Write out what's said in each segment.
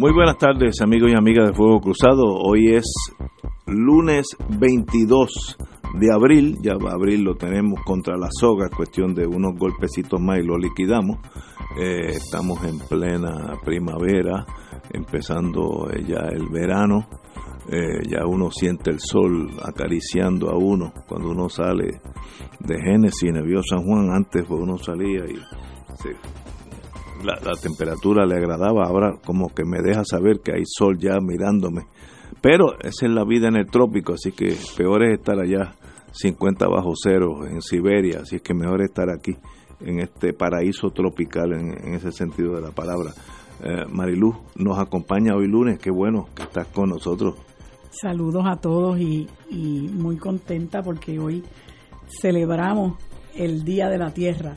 Muy buenas tardes amigos y amigas de Fuego Cruzado. Hoy es lunes 22 de abril, ya abril lo tenemos contra la soga, cuestión de unos golpecitos más y lo liquidamos. Eh, estamos en plena primavera, empezando eh, ya el verano, eh, ya uno siente el sol acariciando a uno cuando uno sale de Génesis, Nevio San Juan, antes pues uno salía y se la, temperatura le agradaba, ahora como que me deja saber que hay sol ya mirándome. Pero esa es la vida en el trópico, así que peor es estar allá 50 bajo cero en Siberia, así que mejor estar aquí en este paraíso tropical en, ese sentido de la palabra. Eh, Mariluz nos acompaña hoy lunes, qué bueno que estás con nosotros. Saludos a todos y, y muy contenta porque hoy celebramos el Día de la Tierra.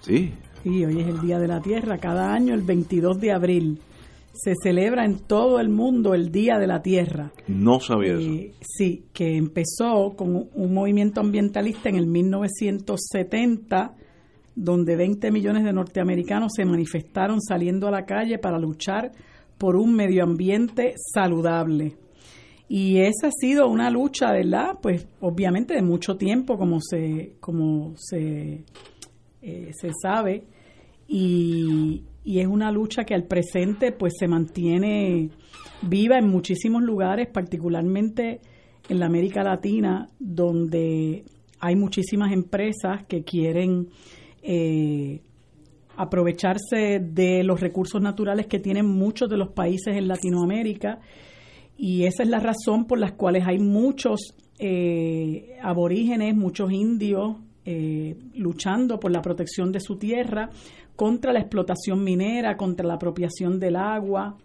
¿Sí? Sí, hoy es el Día de la Tierra. Cada año, el 22 de abril, se celebra en todo el mundo el Día de la Tierra. No sabía eso. Eh, sí, que empezó con un movimiento ambientalista en el 1970, donde 20 millones de norteamericanos se manifestaron saliendo a la calle para luchar por un medio ambiente saludable. Y esa ha sido una lucha, ¿verdad? Pues obviamente de mucho tiempo, como se, como se, eh, se sabe y, es una lucha que al presente pues se mantiene viva en muchísimos lugares, particularmente en la América Latina, donde hay muchísimas empresas que quieren eh, aprovecharse de los recursos naturales que tienen muchos de los países en Latinoamérica. Y esa es la razón por la cual hay muchos eh, aborígenes, muchos indios eh, luchando por la protección de su tierra, contra la explotación minera, contra la apropiación del agua,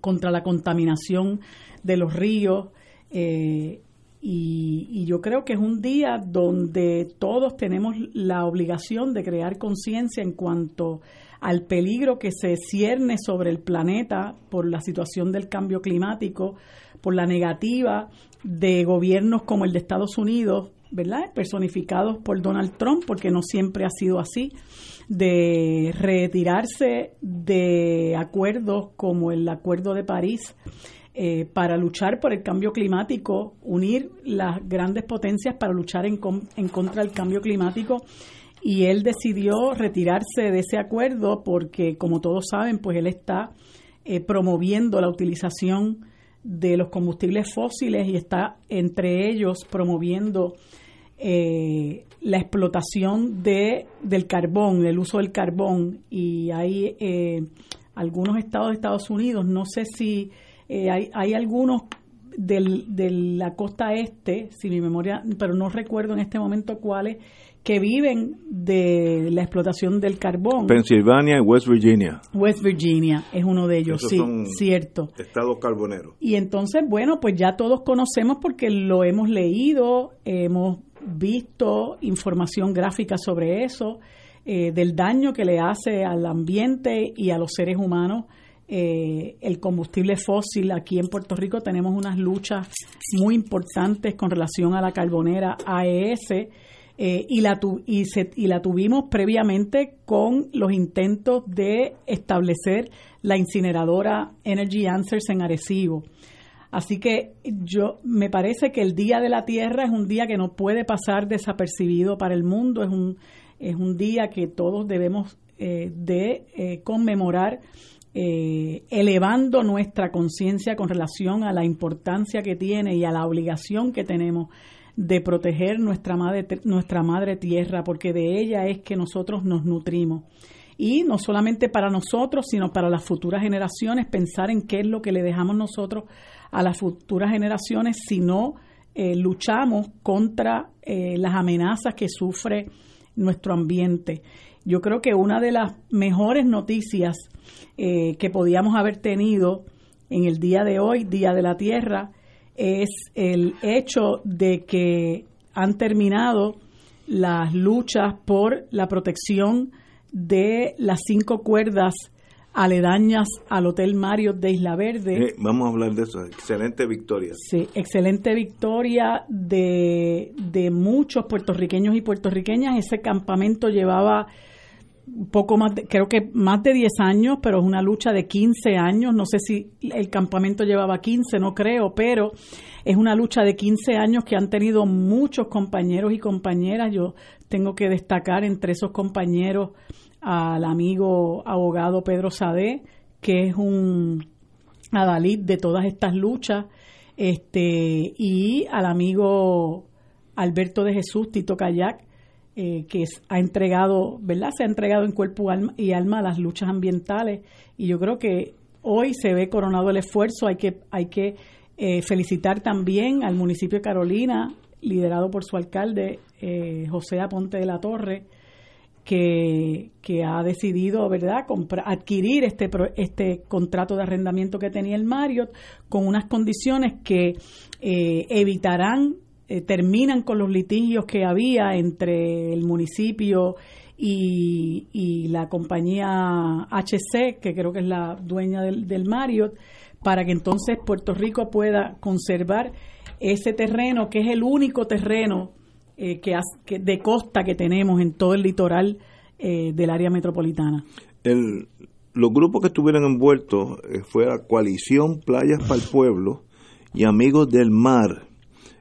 contra la contaminación de los ríos. Eh, y, yo creo que es un día donde todos tenemos la obligación de crear conciencia en cuanto al peligro que se cierne sobre el planeta por la situación del cambio climático, por la negativa de gobiernos como el de Estados Unidos, ¿verdad? Personificados por Donald Trump, porque no siempre ha sido así de retirarse de acuerdos como el Acuerdo de París eh, para luchar por el cambio climático, unir las grandes potencias para luchar en, en contra del cambio climático. Y él decidió retirarse de ese acuerdo porque, como todos saben, pues él está eh, promoviendo la utilización de los combustibles fósiles y está entre ellos promoviendo eh, la explotación de, del carbón, el uso del carbón, y hay eh, algunos estados de Estados Unidos, no sé si eh, hay, hay algunos del, de la costa este, si mi memoria, pero no recuerdo en este momento cuáles, que viven de la explotación del carbón. Pensilvania y West Virginia. West Virginia es uno de ellos, sí, cierto. Estados carboneros. Y entonces, bueno, pues ya todos conocemos porque lo hemos leído, hemos visto información gráfica sobre eso, eh, del daño que le hace al ambiente y a los seres humanos eh, el combustible fósil. Aquí en Puerto Rico tenemos unas luchas muy importantes con relación a la carbonera AES. Eh, y, la y, y la tuvimos previamente con los intentos de establecer la incineradora Energy Answers en Arecibo. Así que yo me parece que el Día de la Tierra es un día que no puede pasar desapercibido para el mundo, es un, es un día que todos debemos eh, de eh, conmemorar eh, elevando nuestra conciencia con relación a la importancia que tiene y a la obligación que tenemos de proteger nuestra madre, nuestra madre tierra, porque de ella es que nosotros nos nutrimos. Y no solamente para nosotros, sino para las futuras generaciones, pensar en qué es lo que le dejamos nosotros a las futuras generaciones si no eh, luchamos contra eh, las amenazas que sufre nuestro ambiente. yo creo que una de las mejores noticias eh, que podíamos haber tenido en el día de hoy, Día de la Tierra, es el hecho de que han terminado las luchas por la protección de las cinco cuerdas aledañas al Hotel Mario de Isla Verde. Eh, vamos a hablar de eso. Excelente victoria. Sí, excelente victoria de, de muchos puertorriqueños y puertorriqueñas. Ese campamento llevaba poco más, creo que más de 10 años, pero es una lucha de 15 años. No sé si el campamento llevaba 15, no creo, pero es una lucha de 15 años que han tenido muchos compañeros y compañeras. Yo tengo que destacar entre esos compañeros al amigo abogado Pedro Sade, que es un adalid de todas estas luchas, este, y al amigo Alberto de Jesús, Tito Kayak, eh, que ha entregado, ¿verdad? Se ha entregado en cuerpo y alma a las luchas ambientales y yo creo que hoy se ve coronado el esfuerzo, hay que, hay que eh, felicitar también al municipio de Carolina, liderado por su alcalde eh, José Aponte de la Torre, que, ha decidido, ¿verdad?, adquirir este, este contrato de arrendamiento que tenía el Marriott con unas condiciones que eh, evitarán, eh, terminan con los litigios que había entre el municipio y, y, la compañía HC, que creo que es la dueña del, del Marriott, para que entonces Puerto Rico pueda conservar ese terreno, que es el único terreno eh, que, de costa que tenemos en todo el litoral eh, del área metropolitana. El, los grupos que estuvieron envueltos eh, fue la coalición Playas para el Pueblo y Amigos del Mar,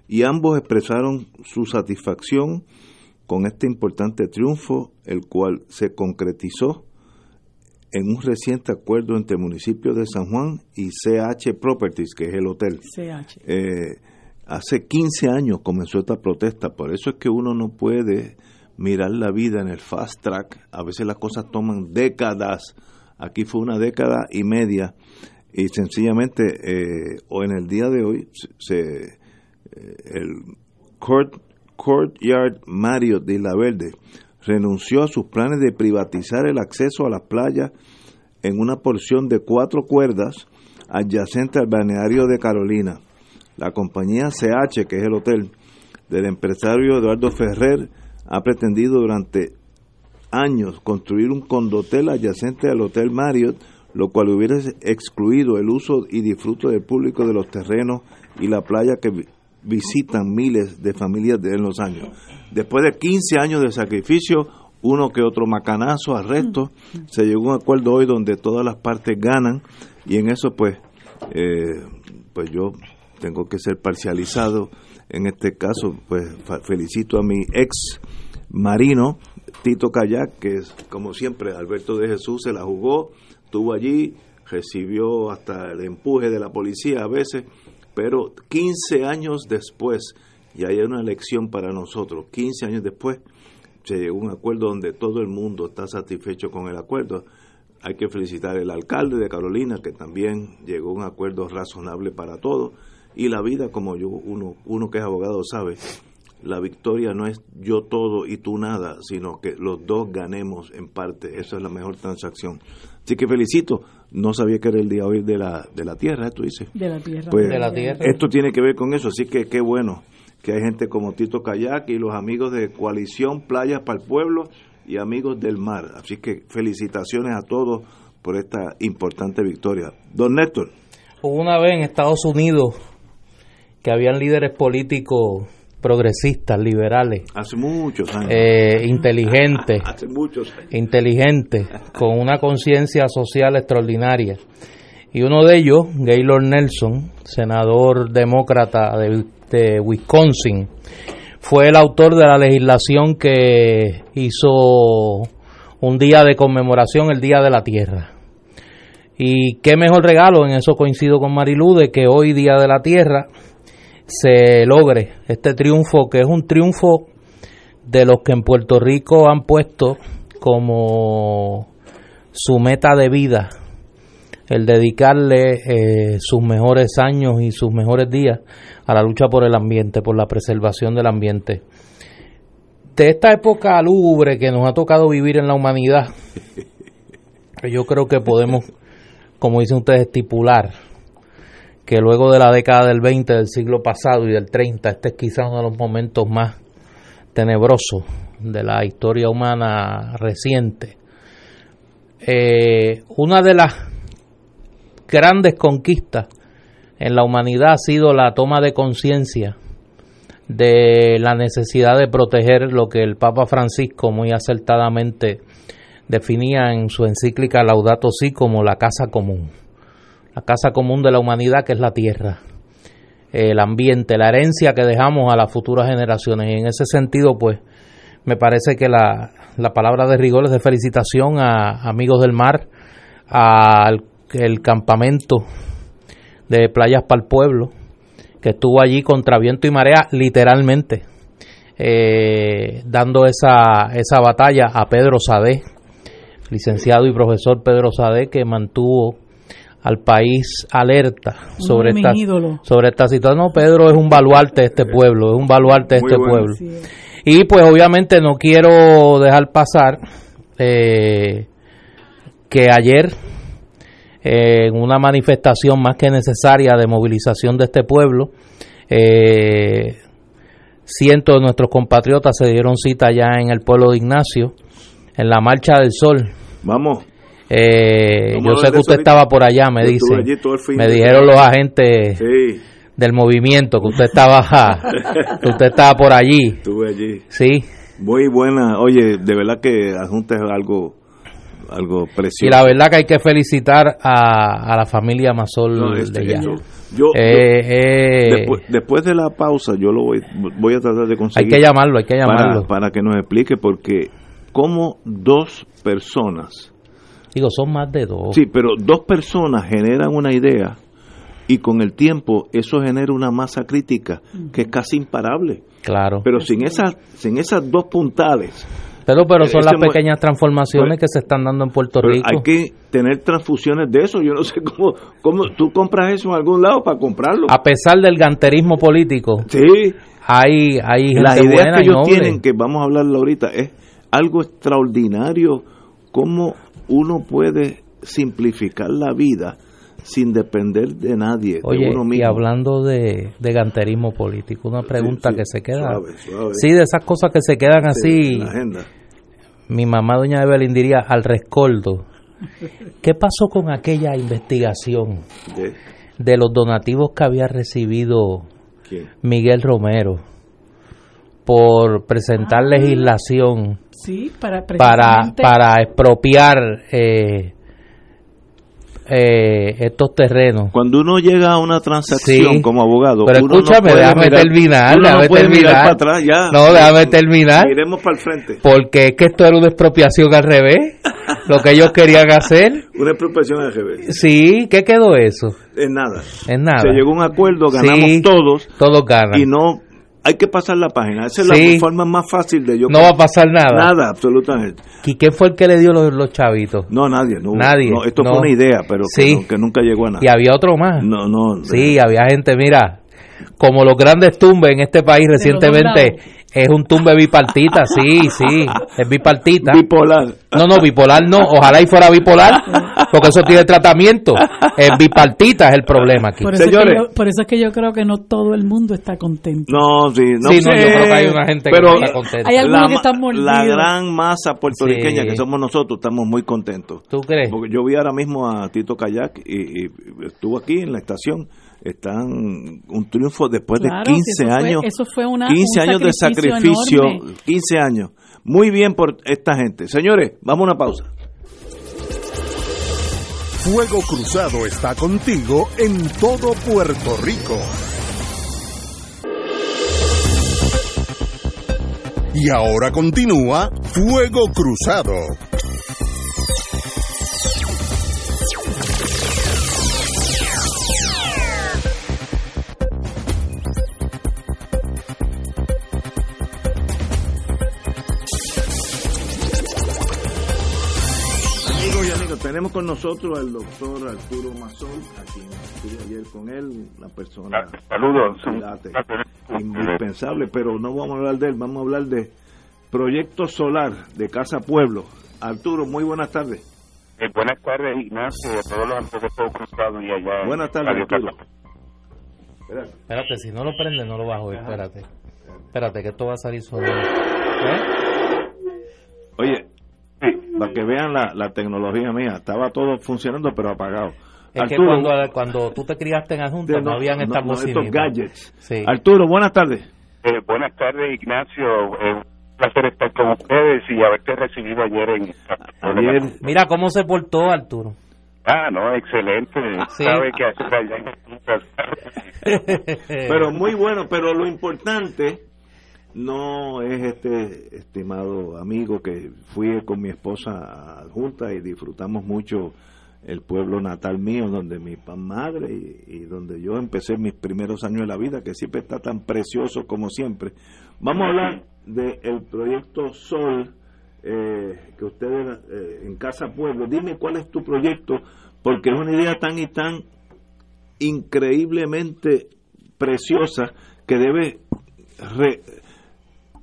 y ambos expresaron su satisfacción con este importante triunfo, el cual se concretizó en un reciente acuerdo entre el municipio de San Juan y CH Properties, que es el hotel. CH. Hace 15 años comenzó esta protesta, por eso es que uno no puede mirar la vida en el fast track. A veces las cosas toman décadas. Aquí fue una década y media y sencillamente eh, o en el día de hoy se, eh, el Court, Courtyard Marriott de Isla Verde renunció a sus planes de privatizar el acceso a las playas en una porción de cuatro cuerdas adyacente al balneario de Carolina. La compañía CH, que es el hotel del empresario Eduardo Ferrer, ha pretendido durante años construir un condotel adyacente al Hotel Marriott, lo cual hubiera excluido el uso y disfrute del público de los terrenos y la playa que visitan miles de familias en los años. Después de 15 años de sacrificio, uno que otro macanazo, arresto, se llegó a un acuerdo hoy donde todas las partes ganan y en eso pues, eh, pues yo tengo que ser parcializado. En este caso, pues felicito a mi ex marino, Tito Kayak, que es, como siempre, Alberto de Jesús se la jugó, estuvo allí, recibió hasta el empuje de la policía a veces, pero 15 años después, y hay una lección para nosotros, 15 años después, se llegó a un acuerdo donde todo el mundo está satisfecho con el acuerdo. Hay que felicitar al alcalde de Carolina, que también llegó a un acuerdo razonable para todos y la vida, como yo, uno, uno que es abogado sabe, la victoria no es yo todo y tú nada, sino que los dos ganemos en parte. Esa es la mejor transacción. Así que felicito. No sabía que era el día hoy de la, de la tierra, tú dices. De la tierra. Pues, de la tierra. Esto tiene que ver con eso, así que qué bueno que hay gente como Tito Kayak y los amigos de Coalición Playas para el Pueblo y amigos del mar. Así que felicitaciones a todos por esta importante victoria. Don Néstor. Una vez en Estados Unidos que habían líderes políticos progresistas, liberales. Hace muchos años. Eh, inteligentes. Hace muchos años. Inteligentes, con una conciencia social extraordinaria. Y uno de ellos, Gaylord Nelson, senador demócrata de, de Wisconsin, fue el autor de la legislación que hizo un día de conmemoración, el Día de la Tierra. Y qué mejor regalo, en eso coincido con Marilu, de que hoy Día de la Tierra se logre este triunfo, que es un triunfo de los que en Puerto Rico han puesto como su meta de vida, el dedicarle eh, sus mejores años y sus mejores días a la lucha por el ambiente, por la preservación del ambiente. de esta época lúgubre que nos ha tocado vivir en la humanidad, yo creo que podemos, como dicen ustedes, estipular que luego de la década del 20 del siglo pasado y del 30, este es quizás uno de los momentos más tenebrosos de la historia humana reciente. Eh, una de las grandes conquistas en la humanidad ha sido la toma de conciencia de la necesidad de proteger lo que el Papa Francisco muy acertadamente definía en su encíclica Laudato Si como la casa común la casa común de la humanidad que es la tierra, el ambiente, la herencia que dejamos a las futuras generaciones. Y en ese sentido, pues, me parece que la, la palabra de rigor es de felicitación a Amigos del Mar, al campamento de Playas para el Pueblo, que estuvo allí contra viento y marea, literalmente, eh, dando esa, esa batalla a Pedro Sadé, licenciado y profesor Pedro Sadé, que mantuvo al país alerta sobre esta, sobre esta situación. No, Pedro es un baluarte de este pueblo, es un baluarte de este pueblo. Y pues obviamente no quiero dejar pasar eh, que ayer eh, en una manifestación más que necesaria de movilización de este pueblo, eh, cientos de nuestros compatriotas se dieron cita ya en el pueblo de Ignacio, en la Marcha del Sol. Vamos. Eh, yo sé que usted estaba por allá, me dice. Me dijeron los agentes del movimiento que usted estaba que usted estaba por allí. Estuve allí. Sí. Muy buena. Oye, de verdad que Adjunta es algo algo precioso. Y la verdad que hay que felicitar a, la familia Masol este, de allá. Yo, eh, eh, después, de la pausa, yo lo voy, voy a tratar de conseguir. Hay que llamarlo, hay que llamarlo. Para, para que nos explique, porque como dos personas Digo, son más de dos. Sí, pero dos personas generan una idea y con el tiempo eso genera una masa crítica que es casi imparable. Claro. Pero sin esas, sin esas dos puntales. Pero, pero son las pequeñas transformaciones que se están dando en Puerto Rico. Hay que tener transfusiones de eso. Yo no sé cómo, cómo tú compras eso en algún lado para comprarlo. A pesar del ganterismo político. Sí. Hay, hay Las ideas que ellos tienen, que vamos a hablarlo ahorita, es algo extraordinario. Cómo uno puede simplificar la vida sin depender de nadie, Oye, de uno mismo. Y hablando de, de ganterismo político, una pregunta que se queda. Sí, de esas cosas que se quedan así. Mi mamá, doña Evelyn, diría al rescoldo. ¿Qué pasó con aquella investigación de, los donativos que había recibido Miguel Romero por presentar ah. legislación para, para, expropiar eh, eh, estos terrenos. Cuando uno llega a una transacción como abogado, pero escúchame, déjame terminar, déjame terminar. no, déjame terminar. Miremos para el frente. Porque es que esto era una expropiación al revés, lo que ellos querían hacer. Una expropiación al revés. Sí, ¿qué quedó eso? En nada. En nada. Se llegó a un acuerdo, ganamos todos. Todos ganan. Y no hay que pasar la página. Esa es la forma más fácil de yo. No va a pasar nada. Nada, absolutamente. ¿Y quién fue el que le dio los, los chavitos? No, nadie. No, nadie. esto fue una idea, pero que, nunca llegó a nada. Y había otro más. No, no. Sí, había gente, mira, como los grandes tumbes en este país recientemente es un tumbe bipartita, sí, sí, es bipartita. Bipolar. No, no, bipolar no, ojalá y fuera bipolar, porque eso tiene tratamiento. Es bipartita es el problema aquí. Por eso, Señores. Es que yo, por eso es que yo creo que no todo el mundo está contento. No, sí, no, sí, no yo creo que hay una gente que no está contenta. Hay algunos que están mordidos. La gran masa puertorriqueña que somos nosotros estamos muy contentos. ¿Tú crees? Porque yo vi ahora mismo a Tito Kayak y estuvo aquí en la estación están un triunfo después de 15 años. eso fue una, 15 años de sacrificio, 15 años. Muy bien por esta gente. Señores, vamos a una pausa. Fuego Cruzado está contigo en todo Puerto Rico. Y ahora continúa Fuego Cruzado. Tenemos con nosotros al doctor Arturo Mazol, a quien estuve ayer con él, una persona Saludos. indispensable, pero no vamos a hablar de él, vamos a hablar de Proyecto Solar de Casa Pueblo. Arturo, muy buenas tardes. Eh, buenas tardes, Ignacio, a todos los amigos de Fuego Cruzado y allá. Buenas tardes, Arturo. Espérate, si no lo prende, no lo bajo. Espérate. Espérate, que esto va a salir solo. ¿Eh? Oye, para que vean la, la tecnología mía, estaba todo funcionando, pero apagado. Es que cuando, cuando tú te criaste en Adjunta no, habían estas no, estos gadgets. Sí. Arturo, buenas tardes. Eh, buenas tardes, Ignacio. Eh, un placer estar con ustedes y haberte recibido ayer en... Ayer. Mira cómo se portó Arturo. Ah, no, excelente. Sabe que hace Pero muy bueno, pero lo importante no es este estimado amigo que fui con mi esposa adjunta y disfrutamos mucho el pueblo natal mío, donde mi madre y, donde yo empecé mis primeros años de la vida, que siempre está tan precioso como siempre. Vamos a hablar del proyecto Sol, eh, que ustedes eh, en Casa Pueblo, dime cuál es tu proyecto, porque es una idea tan y tan increíblemente preciosa que debe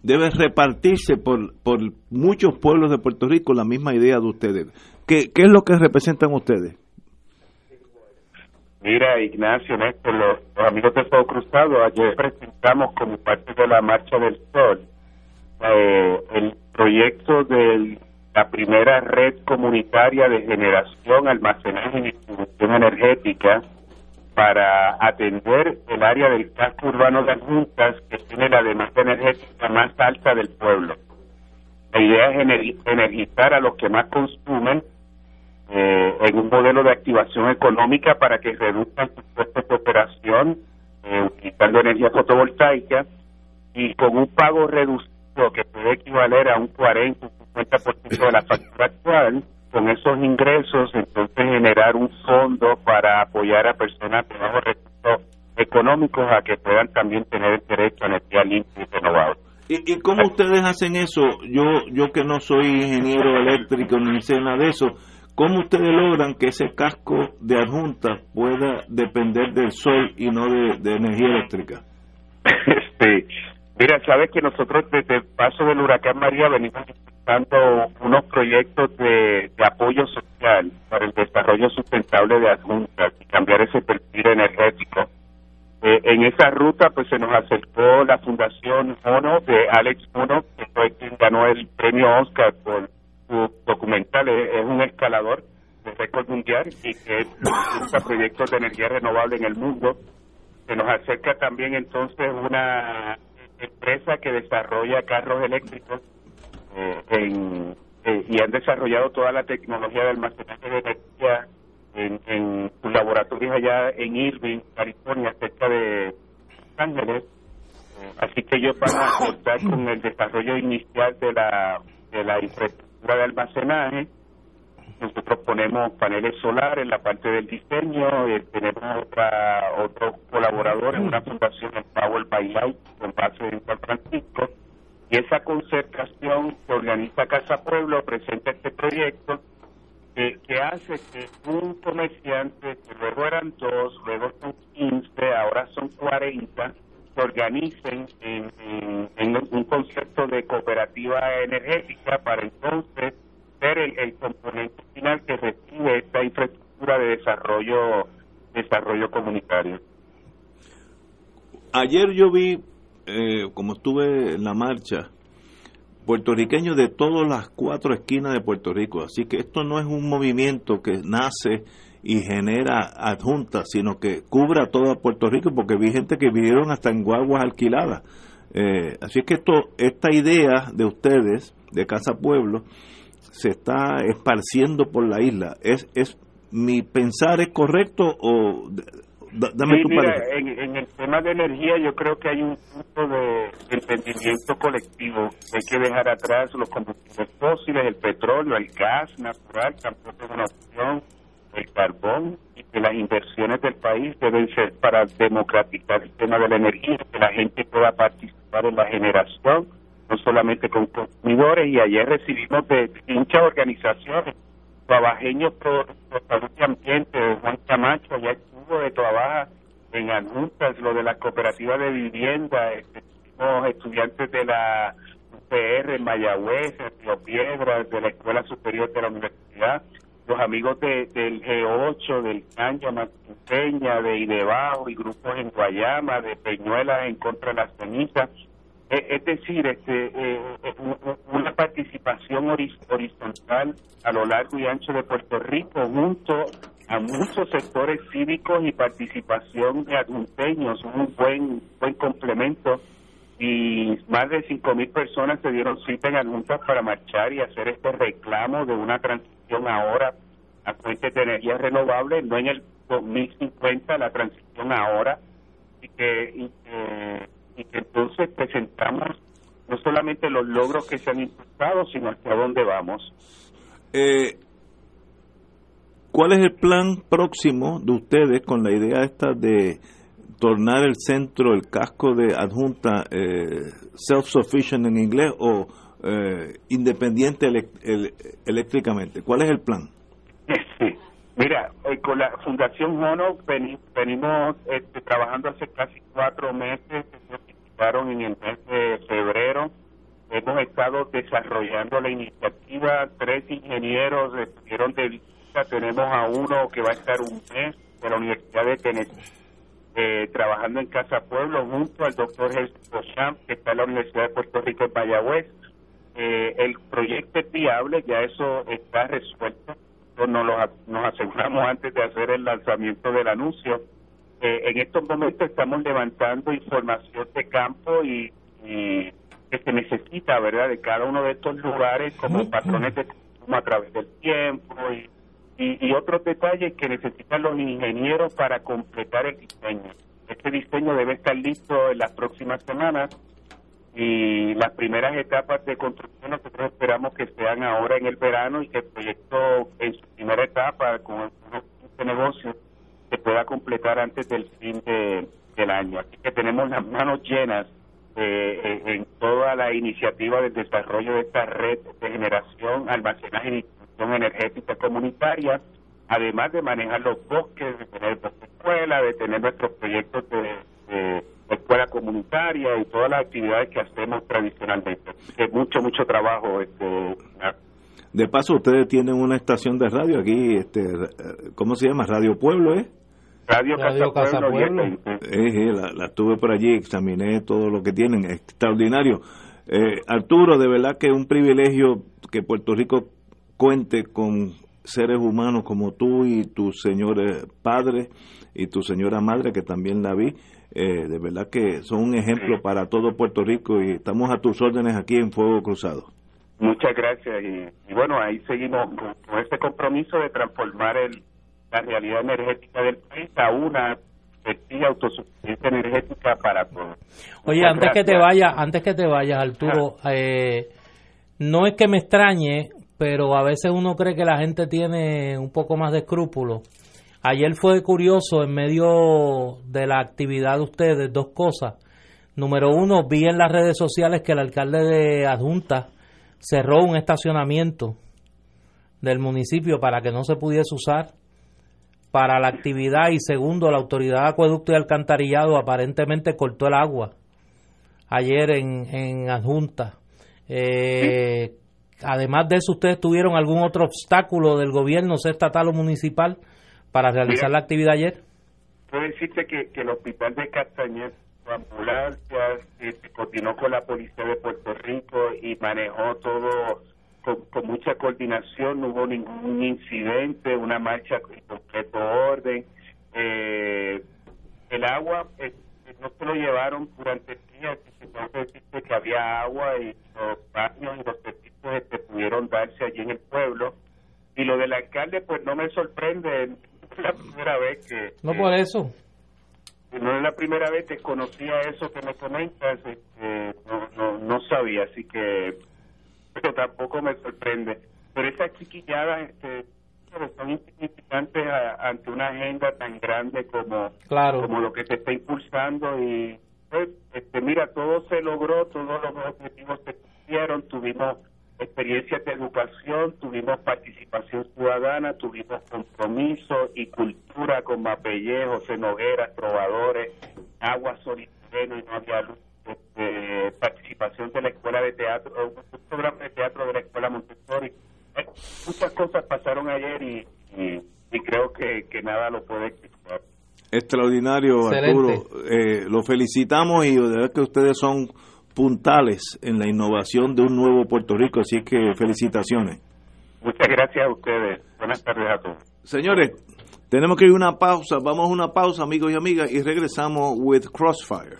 debe repartirse por, por muchos pueblos de Puerto Rico la misma idea de ustedes. ¿Qué, qué es lo que representan ustedes? Mira, Ignacio, Néstor, los, amigos de Fuego Cruzado, ayer presentamos como parte de la Marcha del Sol eh, el proyecto de la primera red comunitaria de generación, almacenaje y distribución energética para atender el área del casco urbano de Juntas que tiene la demanda energética más alta del pueblo. La idea es energizar a los que más consumen eh, en un modelo de activación económica para que reduzcan sus costos de operación eh, utilizando energía fotovoltaica y con un pago reducido que puede equivaler a un 40 o 50% de la factura actual, con esos ingresos entonces generar un fondo para apoyar a personas de bajos recursos económicos a que puedan también tener el derecho a energía limpia y renovable. ¿Y, ¿Y cómo ustedes hacen eso? Yo yo que no soy ingeniero eléctrico ni sé nada de eso, ¿cómo ustedes logran que ese casco de adjunta pueda depender del sol y no de, energía eléctrica? este, mira, sabes que nosotros desde el paso del huracán María venimos unos proyectos de, apoyo social para el desarrollo sustentable de adjuntas y cambiar ese perfil energético. Eh, en esa ruta pues se nos acercó la Fundación ONO de Alex Mono, que fue quien ganó el premio Oscar por su documental, es, un escalador de récord mundial y que usa proyectos de energía renovable en el mundo. Se nos acerca también entonces una empresa que desarrolla carros eléctricos eh, en, eh, y han desarrollado toda la tecnología de almacenaje de energía en, en sus laboratorios allá en Irving, California, cerca de Los Ángeles. Eh, así que ellos van a contar con el desarrollo inicial de la, de la infraestructura de almacenaje. Nosotros ponemos paneles solares en la parte del diseño, tenemos otra, otros colaboradores, una fundación en Power by Light con base en San Francisco, y esa concertación que organiza Casa Pueblo presenta este proyecto que, hace que un comerciante, que luego eran dos, luego son 15, ahora son 40, se organicen en, un concepto de cooperativa energética para entonces el, componente final que recibe esta infraestructura de desarrollo desarrollo comunitario. Ayer yo vi eh, como estuve en la marcha, puertorriqueños de todas las cuatro esquinas de Puerto Rico. Así que esto no es un movimiento que nace y genera adjuntas, sino que cubre a toda Puerto Rico, porque vi gente que vivieron hasta en guaguas alquiladas. Eh, así que esto, esta idea de ustedes, de Casa Pueblo, se está esparciendo por la isla. ¿Es, es mi pensar es correcto o dame mira, en, el tema de energía yo creo que hay un punto de entendimiento colectivo. Hay que dejar atrás los combustibles fósiles, el petróleo, el gas natural, tampoco es una opción, el carbón, y que las inversiones del país deben ser para democratizar el tema de la energía, que la gente pueda participar en la generación, no solamente con consumidores, y ayer recibimos de muchas organizaciones, trabajeños por, salud y ambiente, Juan Camacho, allá de trabajo en adjuntas, lo de la cooperativa de vivienda, este, estudiantes de la UPR en Mayagüez, en Río Piedras, de la Escuela Superior de la Universidad, los amigos de, del G8, del Canya Peña, de Idebajo y grupos en Guayama, de Peñuelas en contra de las cenizas. Es decir, este, eh, una participación horizontal a lo largo y ancho de Puerto Rico junto a muchos sectores cívicos y participación de adulteños, un buen buen complemento. Y más de 5.000 personas se dieron cita en adjuntas para marchar y hacer este reclamo de una transición ahora a fuentes de energía renovable, no en el 2050, la transición ahora, y que, y que, entonces presentamos no solamente los logros que se han impulsado, sino hacia dónde vamos. Eh, ¿Cuál es el plan próximo de ustedes con la idea esta de tornar el centro, el casco de adjunta eh, self-sufficient en inglés o eh, independiente eléctricamente? ¿Cuál es el plan? Sí. Mira, eh, con la Fundación Mono venimos este, trabajando hace casi cuatro meses, se en el mes de febrero. Hemos estado desarrollando la iniciativa, tres ingenieros estuvieron de tenemos a uno que va a estar un mes de la Universidad de Tennessee eh, trabajando en Casa Pueblo junto al doctor Jesús Bochamp, que está en la Universidad de Puerto Rico en Mayagüez. Eh, el proyecto es viable, ya eso está resuelto. Nos, lo, nos aseguramos antes de hacer el lanzamiento del anuncio. Eh, en estos momentos estamos levantando información de campo y, y que se necesita, ¿verdad?, de cada uno de estos lugares como patrones de consumo a través del tiempo y y, otros detalles que necesitan los ingenieros para completar el diseño. Este diseño debe estar listo en las próximas semanas y las primeras etapas de construcción nosotros esperamos que sean ahora en el verano y que el proyecto en su primera etapa con este negocio se pueda completar antes del fin de, del año. Así que tenemos las manos llenas eh, en toda la iniciativa de desarrollo de esta red de generación, almacenaje y energética comunitaria, además de manejar los bosques, de tener nuestra escuela, de tener nuestros proyectos de, escuela comunitaria y todas las actividades que hacemos tradicionalmente. Es mucho, mucho trabajo. Este, de paso, ustedes tienen una estación de radio aquí, este, ¿cómo se llama? Radio Pueblo, ¿eh? Radio, Casa, Pueblo. Eh, la, la, tuve por allí, examiné todo lo que tienen, extraordinario. Eh, Arturo, de verdad que es un privilegio que Puerto Rico cuente con seres humanos como tú y tu señor eh, padre y tu señora madre, que también la vi. Eh, de verdad que son un ejemplo para todo Puerto Rico y estamos a tus órdenes aquí en Fuego Cruzado. Muchas gracias. Y, bueno, ahí seguimos con, este compromiso de transformar el, la realidad energética del país a una autosuficiencia energética para todos. Oye, antes que te vayas, antes que te vayas, Arturo, eh, no es que me extrañe pero a veces uno cree que la gente tiene un poco más de escrúpulos. Ayer fue curioso en medio de la actividad de ustedes dos cosas. Número uno, vi en las redes sociales que el alcalde de Adjunta cerró un estacionamiento del municipio para que no se pudiese usar para la actividad y segundo, la autoridad de acueducto y alcantarillado aparentemente cortó el agua ayer en, en Adjunta. Eh, además de eso, ¿ustedes tuvieron algún otro obstáculo del gobierno, sea estatal o municipal, para realizar la actividad ayer? Puedo decirte que, el hospital de Castañet, ambulancias, se coordinó con la policía de Puerto Rico y manejó todo con, mucha coordinación, no hubo ningún incidente, una marcha con completo orden. Eh, el agua eh, no se lo llevaron durante el día, que, que había agua y los baños y los pues este, pudieron darse allí en el pueblo. Y lo del alcalde, pues no me sorprende, es la primera vez que... No por eso. No es la primera vez que conocía eso que me comentas, este, no, no, no sabía, así que... Pero tampoco me sorprende. Pero esas chiquilladas este, son insignificantes ante una agenda tan grande como, claro. como lo que se está impulsando y pues, este, mira, todo se logró, todos los objetivos se cumplieron, tuvimos experiencias de educación, tuvimos participación ciudadana, tuvimos compromiso y cultura con mapellejos, enogueras, trovadores, agua, sol y no había luz. Este, eh, participación de la escuela de teatro, un programa de teatro de la escuela Montessori. Eh, muchas cosas pasaron ayer y, y, creo que, que, nada lo puede explicar. Extraordinario, Arturo. Eh, lo felicitamos y de verdad que ustedes son puntales en la innovación de un nuevo Puerto Rico, así que felicitaciones. Muchas gracias a ustedes. Buenas tardes a todos. Señores, tenemos que ir a una pausa. Vamos a una pausa, amigos y amigas, y regresamos with Crossfire.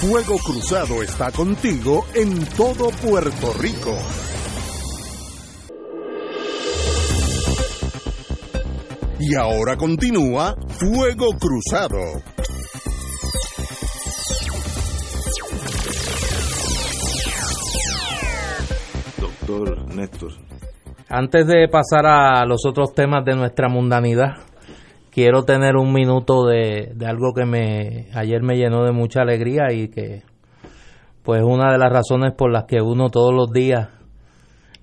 Fuego Cruzado está contigo en todo Puerto Rico. Y ahora continúa Fuego Cruzado. Néstor. Antes de pasar a los otros temas de nuestra mundanidad, quiero tener un minuto de, de algo que me ayer me llenó de mucha alegría y que pues una de las razones por las que uno todos los días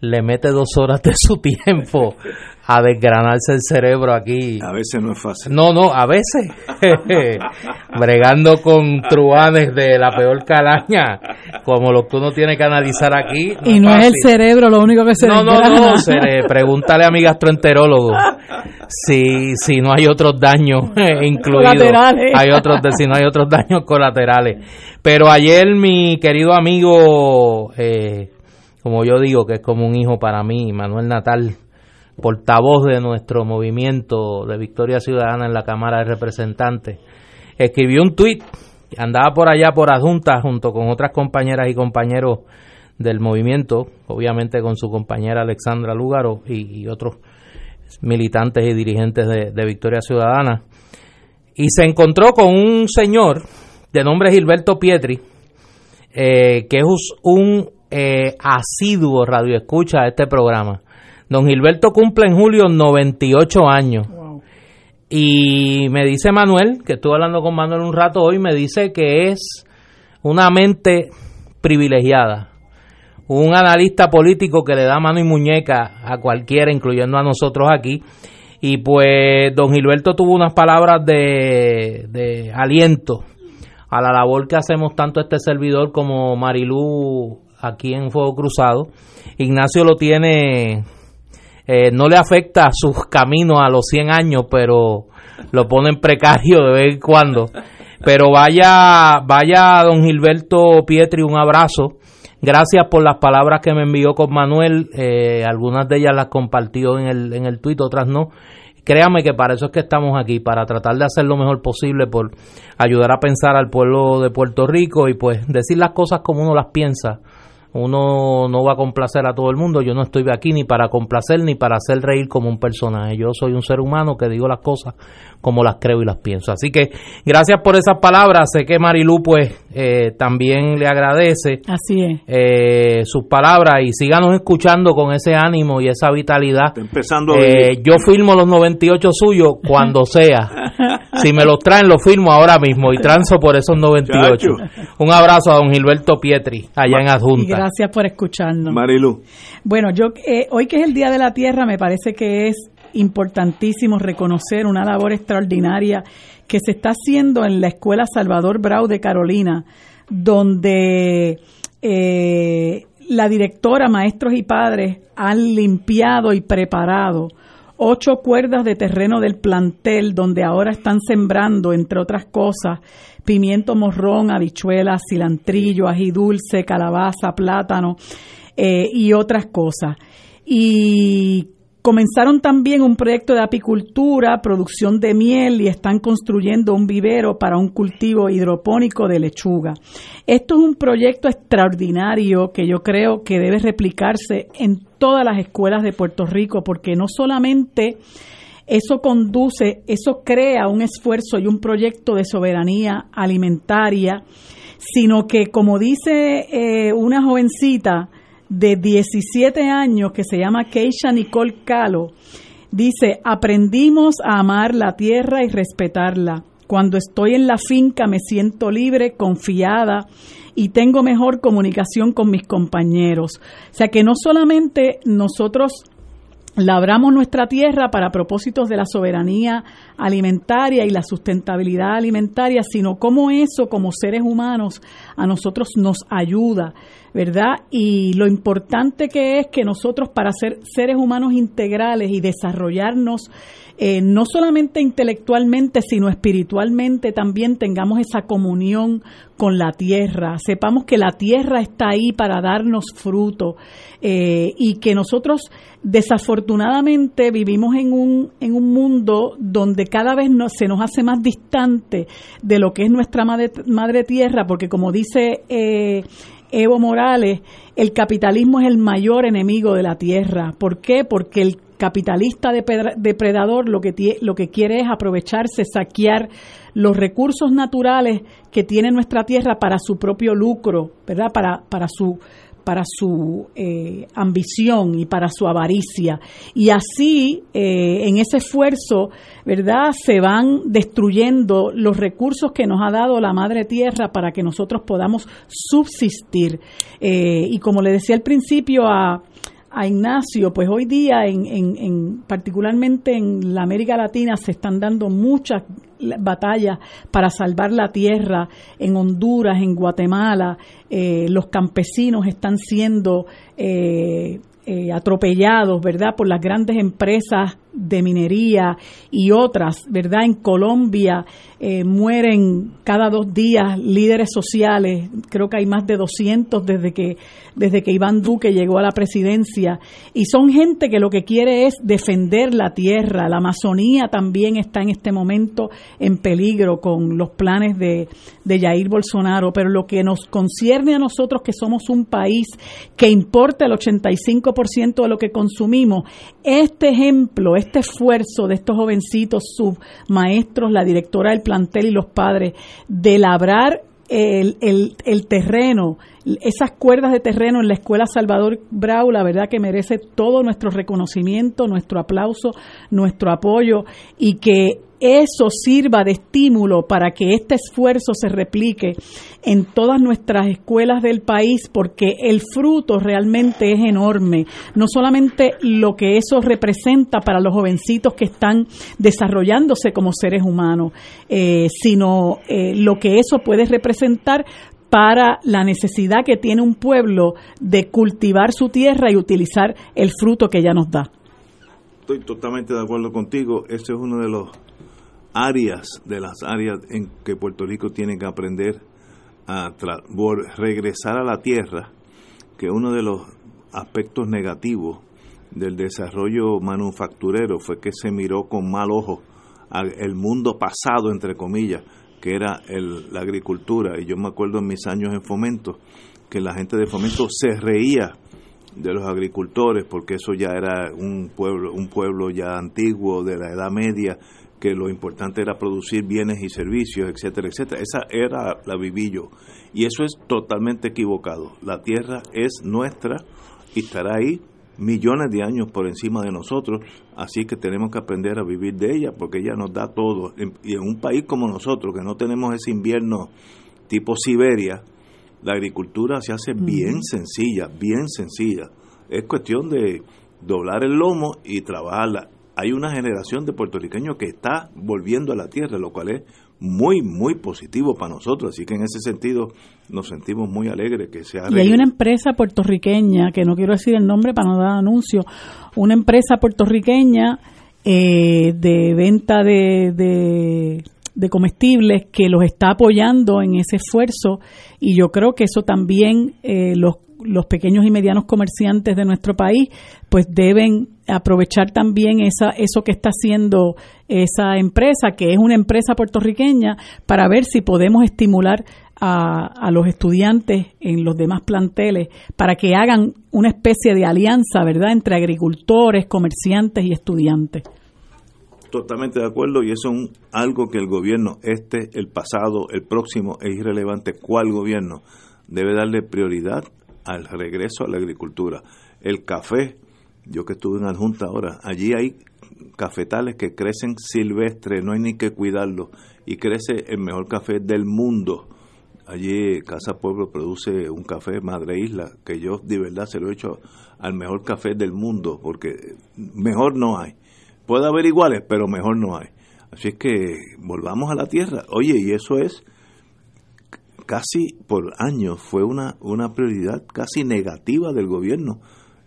le mete dos horas de su tiempo a desgranarse el cerebro aquí. A veces no es fácil. No, no, a veces. Bregando con truanes de la peor calaña, como lo que uno tiene que analizar aquí. y no es el cerebro lo único que se No, no, no, pregúntale a mi gastroenterólogo si, si no hay otros daños incluidos. Colaterales. Hay otros, si no hay otros daños colaterales. Pero ayer mi querido amigo, eh, como yo digo, que es como un hijo para mí, Manuel Natal, portavoz de nuestro movimiento de Victoria Ciudadana en la Cámara de Representantes, escribió un tuit, andaba por allá por adjunta junto con otras compañeras y compañeros del movimiento, obviamente con su compañera Alexandra Lúgaro y, otros militantes y dirigentes de, Victoria Ciudadana, y se encontró con un señor de nombre Gilberto Pietri, eh, que es un eh, asiduo radioescucha de este programa Don Gilberto cumple en julio 98 años. Y me dice Manuel, que estuve hablando con Manuel un rato hoy, me dice que es una mente privilegiada, un analista político que le da mano y muñeca a cualquiera, incluyendo a nosotros aquí. Y pues don Gilberto tuvo unas palabras de, de aliento a la labor que hacemos tanto este servidor como Marilú aquí en Fuego Cruzado. Ignacio lo tiene eh, no le afecta sus caminos a los 100 años, pero lo pone en precario de vez en cuando. Pero vaya, vaya, don Gilberto Pietri, un abrazo. Gracias por las palabras que me envió con Manuel. Eh, algunas de ellas las compartió en el, en el tuit, otras no. Créame que para eso es que estamos aquí, para tratar de hacer lo mejor posible por ayudar a pensar al pueblo de Puerto Rico y pues decir las cosas como uno las piensa uno no va a complacer a todo el mundo, yo no estoy aquí ni para complacer ni para hacer reír como un personaje, yo soy un ser humano que digo las cosas como las creo y las pienso. Así que gracias por esas palabras, sé que Marilu pues eh, también le agradece Así es. Eh, sus palabras y síganos escuchando con ese ánimo y esa vitalidad. empezando eh, yo firmo los 98 suyos cuando sea. Si me los traen, los firmo ahora mismo y transo por esos 98. Un abrazo a don Gilberto Pietri, allá en Adjunta. gracias por escucharnos. Marilu. Bueno, yo eh, hoy que es el Día de la Tierra, me parece que es importantísimo reconocer una labor extraordinaria que se está haciendo en la Escuela Salvador Brau de Carolina, donde eh, la directora, maestros y padres han limpiado y preparado ocho cuerdas de terreno del plantel donde ahora están sembrando, entre otras cosas, pimiento morrón, habichuelas, cilantrillo, ají dulce, calabaza, plátano eh, y otras cosas. Y Comenzaron también un proyecto de apicultura, producción de miel y están construyendo un vivero para un cultivo hidropónico de lechuga. Esto es un proyecto extraordinario que yo creo que debe replicarse en todas las escuelas de Puerto Rico porque no solamente eso conduce, eso crea un esfuerzo y un proyecto de soberanía alimentaria, sino que como dice eh, una jovencita, de 17 años que se llama Keisha Nicole Calo, dice, aprendimos a amar la tierra y respetarla. Cuando estoy en la finca me siento libre, confiada y tengo mejor comunicación con mis compañeros. O sea que no solamente nosotros labramos nuestra tierra para propósitos de la soberanía alimentaria y la sustentabilidad alimentaria, sino cómo eso como seres humanos a nosotros nos ayuda, ¿verdad? Y lo importante que es que nosotros para ser seres humanos integrales y desarrollarnos eh, no solamente intelectualmente, sino espiritualmente también tengamos esa comunión con la tierra, sepamos que la tierra está ahí para darnos fruto eh, y que nosotros desafortunadamente vivimos en un, en un mundo donde cada vez se nos hace más distante de lo que es nuestra madre, tierra, porque como dice... Eh, Evo Morales, el capitalismo es el mayor enemigo de la tierra. ¿Por qué? Porque el capitalista depredador lo que, lo que quiere es aprovecharse, saquear los recursos naturales que tiene nuestra tierra para su propio lucro, ¿verdad? Para, para su para su eh, ambición y para su avaricia. Y así, eh, en ese esfuerzo, ¿verdad? Se van destruyendo los recursos que nos ha dado la Madre Tierra para que nosotros podamos subsistir. Eh, y como le decía al principio a, a Ignacio, pues hoy día, en, en, particularmente en la América Latina, se están dando muchas batallas para salvar la tierra. En Honduras, en Guatemala, eh, los campesinos están siendo eh, eh, atropellados, ¿verdad?, por las grandes empresas de minería y otras, ¿verdad? En Colombia eh, mueren cada dos días líderes sociales, creo que hay más de 200 desde que, desde que Iván Duque llegó a la presidencia, y son gente que lo que quiere es defender la tierra. La Amazonía también está en este momento en peligro con los planes de, de Jair Bolsonaro, pero lo que nos concierne a nosotros que somos un país que importa el 85% de lo que consumimos, este ejemplo, este esfuerzo de estos jovencitos, sus maestros, la directora del plantel y los padres, de labrar el, el, terreno, esas cuerdas de terreno en la escuela Salvador Brau, la verdad que merece todo nuestro reconocimiento, nuestro aplauso, nuestro apoyo y que eso sirva de estímulo para que este esfuerzo se replique en todas nuestras escuelas del país, porque el fruto realmente es enorme. No solamente lo que eso representa para los jovencitos que están desarrollándose como seres humanos, eh, sino eh, lo que eso puede representar para la necesidad que tiene un pueblo de cultivar su tierra y utilizar el fruto que ella nos da. Estoy totalmente de acuerdo contigo. Ese es uno de los áreas de las áreas en que Puerto Rico tiene que aprender a regresar a la tierra, que uno de los aspectos negativos del desarrollo manufacturero fue que se miró con mal ojo al mundo pasado, entre comillas, que era el, la agricultura. Y yo me acuerdo en mis años en Fomento que la gente de Fomento se reía de los agricultores porque eso ya era un pueblo un pueblo ya antiguo de la Edad Media que lo importante era producir bienes y servicios, etcétera, etcétera. Esa era la vivillo. Y eso es totalmente equivocado. La tierra es nuestra y estará ahí millones de años por encima de nosotros, así que tenemos que aprender a vivir de ella porque ella nos da todo. Y en un país como nosotros, que no tenemos ese invierno tipo Siberia, la agricultura se hace bien sencilla, bien sencilla. Es cuestión de doblar el lomo y trabajarla hay una generación de puertorriqueños que está volviendo a la tierra, lo cual es muy, muy positivo para nosotros. Así que en ese sentido nos sentimos muy alegres que sea. Y hay una empresa puertorriqueña, que no quiero decir el nombre para no dar anuncio, una empresa puertorriqueña eh, de venta de, de, comestibles que los está apoyando en ese esfuerzo y yo creo que eso también eh, los los pequeños y medianos comerciantes de nuestro país pues deben aprovechar también esa, eso que está haciendo esa empresa, que es una empresa puertorriqueña, para ver si podemos estimular a, a, los estudiantes en los demás planteles para que hagan una especie de alianza, ¿verdad?, entre agricultores, comerciantes y estudiantes. Totalmente de acuerdo y eso es algo que el gobierno, este, el pasado, el próximo, es irrelevante cuál gobierno debe darle prioridad al regreso a la agricultura. El café, yo que estuve en adjunta ahora, allí hay cafetales que crecen silvestres, no hay ni que cuidarlo y crece el mejor café del mundo. Allí Casa Pueblo produce un café Madre Isla, que yo de verdad se lo he hecho al mejor café del mundo, porque mejor no hay. Puede haber iguales, pero mejor no hay. Así es que volvamos a la tierra. Oye, y eso es casi por años fue una, una prioridad casi negativa del gobierno.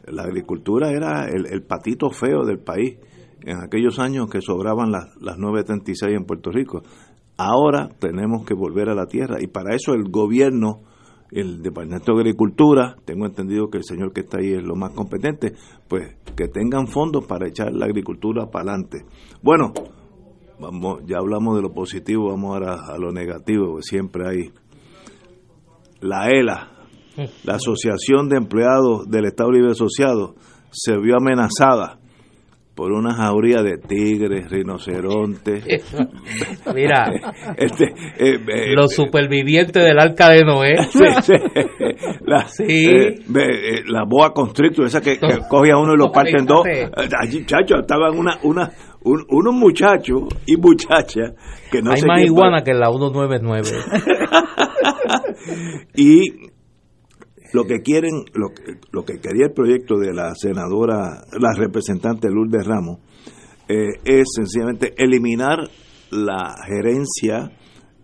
La agricultura era el, patito feo del país en aquellos años que sobraban las, las 936 en Puerto Rico. Ahora tenemos que volver a la tierra y para eso el gobierno, el Departamento de Agricultura, tengo entendido que el señor que está ahí es lo más competente, pues que tengan fondos para echar la agricultura para adelante. Bueno, vamos, ya hablamos de lo positivo, vamos ahora a lo negativo, siempre hay la ELA, la Asociación de Empleados del Estado Libre Asociado, se vio amenazada por una jauría de tigres, rinocerontes. Mira, este, eh, eh, los supervivientes del arca de Noé. la, eh, la boa constrictor, esa que, coge a uno y lo parte en dos. Allí, chacho, estaban una, una, unos muchachos y muchachas que no Hay más iguana que la 199. y lo que quieren, lo que, lo que quería el proyecto de la senadora, la representante Lourdes Ramos, eh, es sencillamente eliminar la gerencia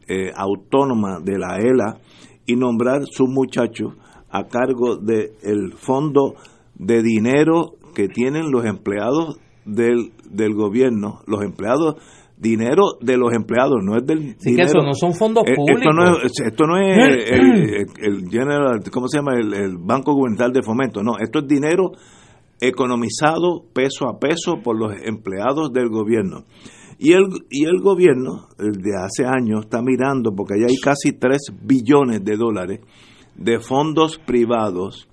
eh, autónoma de la ELA y nombrar sus muchachos a cargo del fondo de dinero que tienen los empleados del, del gobierno, los empleados dinero de los empleados, no es del sí, que eso no son fondos públicos. Esto no es, esto no es el, General, ¿cómo se llama? El, Banco Gubernamental de Fomento, no, esto es dinero economizado peso a peso por los empleados del gobierno. Y el, y el gobierno, de hace años, está mirando, porque allá hay casi 3 billones de dólares de fondos privados,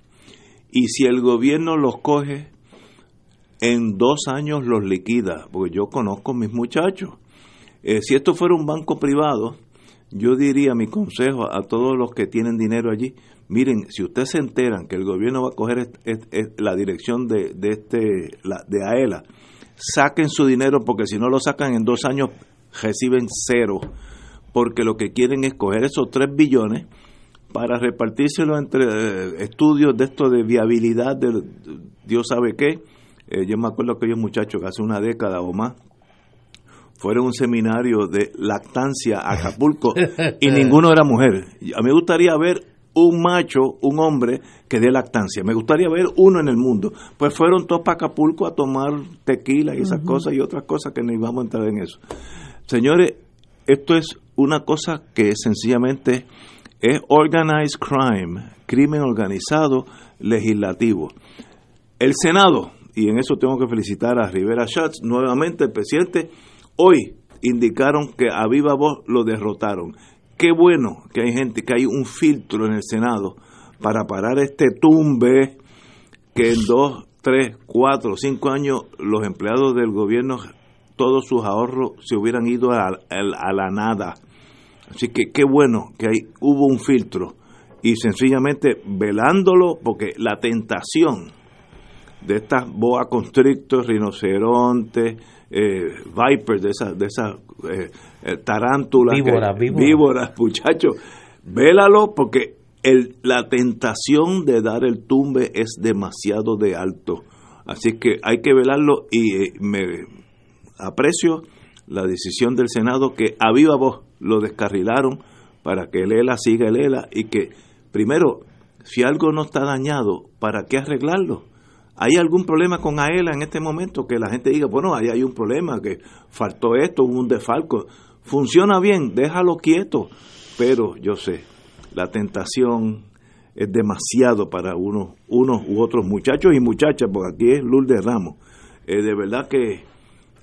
y si el gobierno los coge en dos años los liquida, porque yo conozco a mis muchachos. Eh, si esto fuera un banco privado, yo diría mi consejo a todos los que tienen dinero allí, miren, si ustedes se enteran que el gobierno va a coger la dirección de, de, este, de AELA, saquen su dinero porque si no lo sacan en dos años reciben cero, porque lo que quieren es coger esos tres billones para repartírselo entre eh, estudios de esto de viabilidad de Dios sabe qué, eh, yo me acuerdo que aquellos muchachos que hace una década o más fueron a un seminario de lactancia a Acapulco y ninguno era mujer. A mí me gustaría ver un macho, un hombre que dé lactancia. Me gustaría ver uno en el mundo. Pues fueron todos para Acapulco a tomar tequila y esas cosas y otras cosas que ni vamos a entrar en eso. Señores, esto es una cosa que sencillamente es organized crime, crimen organizado legislativo. El Senado, y en eso tengo que felicitar a Rivera Schatz, nuevamente el presidente, hoy indicaron que a viva voz lo derrotaron. Qué bueno que hay gente, que hay un filtro en el Senado para parar este tumbe que en dos, tres, cuatro, cinco años los empleados del gobierno, todos sus ahorros se hubieran ido a, a la nada. Así que qué bueno que hay, hubo un filtro y sencillamente velándolo porque la tentación de estas boa constrictos, rinocerontes, eh, vipers, de esas, de esas eh, eh, tarántulas, víboras, víboras. muchachos, vélalo porque el, la tentación de dar el tumbe es demasiado de alto. Así que hay que velarlo y me aprecio la decisión del Senado que a viva voz lo descarrilaron para que el ELA siga el ELA y que primero, si algo no está dañado, ¿para qué arreglarlo? ¿Hay algún problema con AELA en este momento? Que la gente diga, bueno, ahí hay un problema, que faltó esto, hubo un defalco. Funciona bien, déjalo quieto. Pero yo sé, la tentación es demasiado para unos, u otros muchachos y muchachas, porque aquí es Lourdes Ramos. Eh, de verdad que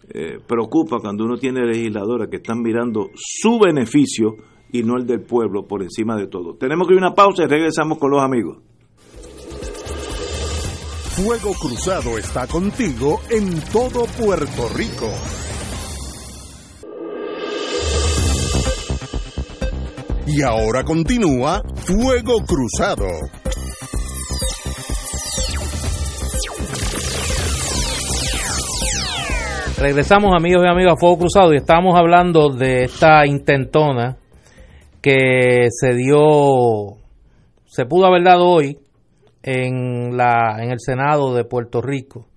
eh, preocupa cuando uno tiene legisladores que están mirando su beneficio y no el del pueblo por encima de todo. Tenemos que ir a una pausa y regresamos con los amigos. Fuego Cruzado está contigo en todo Puerto Rico. Y ahora continúa Fuego Cruzado. Regresamos amigos y amigas a Fuego Cruzado y estamos hablando de esta intentona que se dio, se pudo haber dado hoy en, la, en el Senado de Puerto Rico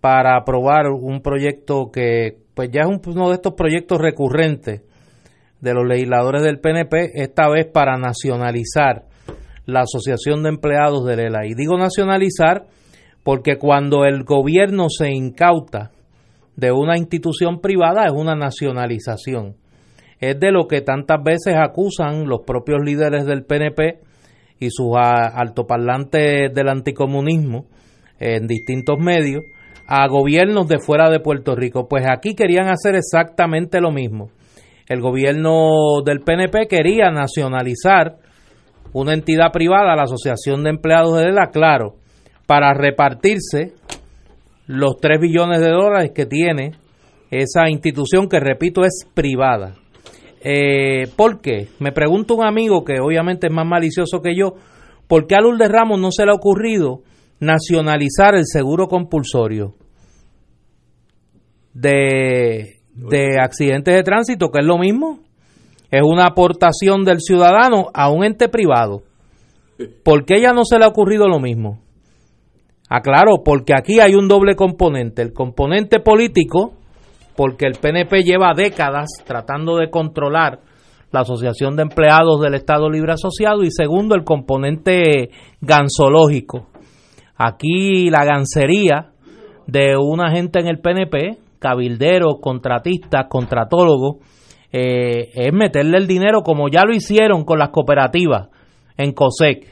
para aprobar un proyecto que pues ya es uno de estos proyectos recurrentes de los legisladores del PNP, esta vez para nacionalizar la Asociación de Empleados del ELA. Y digo nacionalizar porque cuando el gobierno se incauta de una institución privada es una nacionalización. Es de lo que tantas veces acusan los propios líderes del PNP y sus altoparlantes del anticomunismo en distintos medios a gobiernos de fuera de Puerto Rico. Pues aquí querían hacer exactamente lo mismo. El gobierno del PNP quería nacionalizar una entidad privada, la Asociación de Empleados de la claro, para repartirse los 3 billones de dólares que tiene esa institución que, repito, es privada. Eh, ¿Por qué? Me pregunta un amigo que obviamente es más malicioso que yo, ¿por qué a Lourdes Ramos no se le ha ocurrido nacionalizar el seguro compulsorio de, de accidentes de tránsito, que es lo mismo? Es una aportación del ciudadano a un ente privado. ¿Por qué ella no se le ha ocurrido lo mismo? Aclaro, porque aquí hay un doble componente. El componente político, porque el PNP lleva décadas tratando de controlar la Asociación de Empleados del Estado Libre Asociado, y segundo, el componente gansológico. Aquí la gancería de una gente en el PNP, cabilderos, contratistas, contratólogos, eh, es meterle el dinero como ya lo hicieron con las cooperativas en COSEC.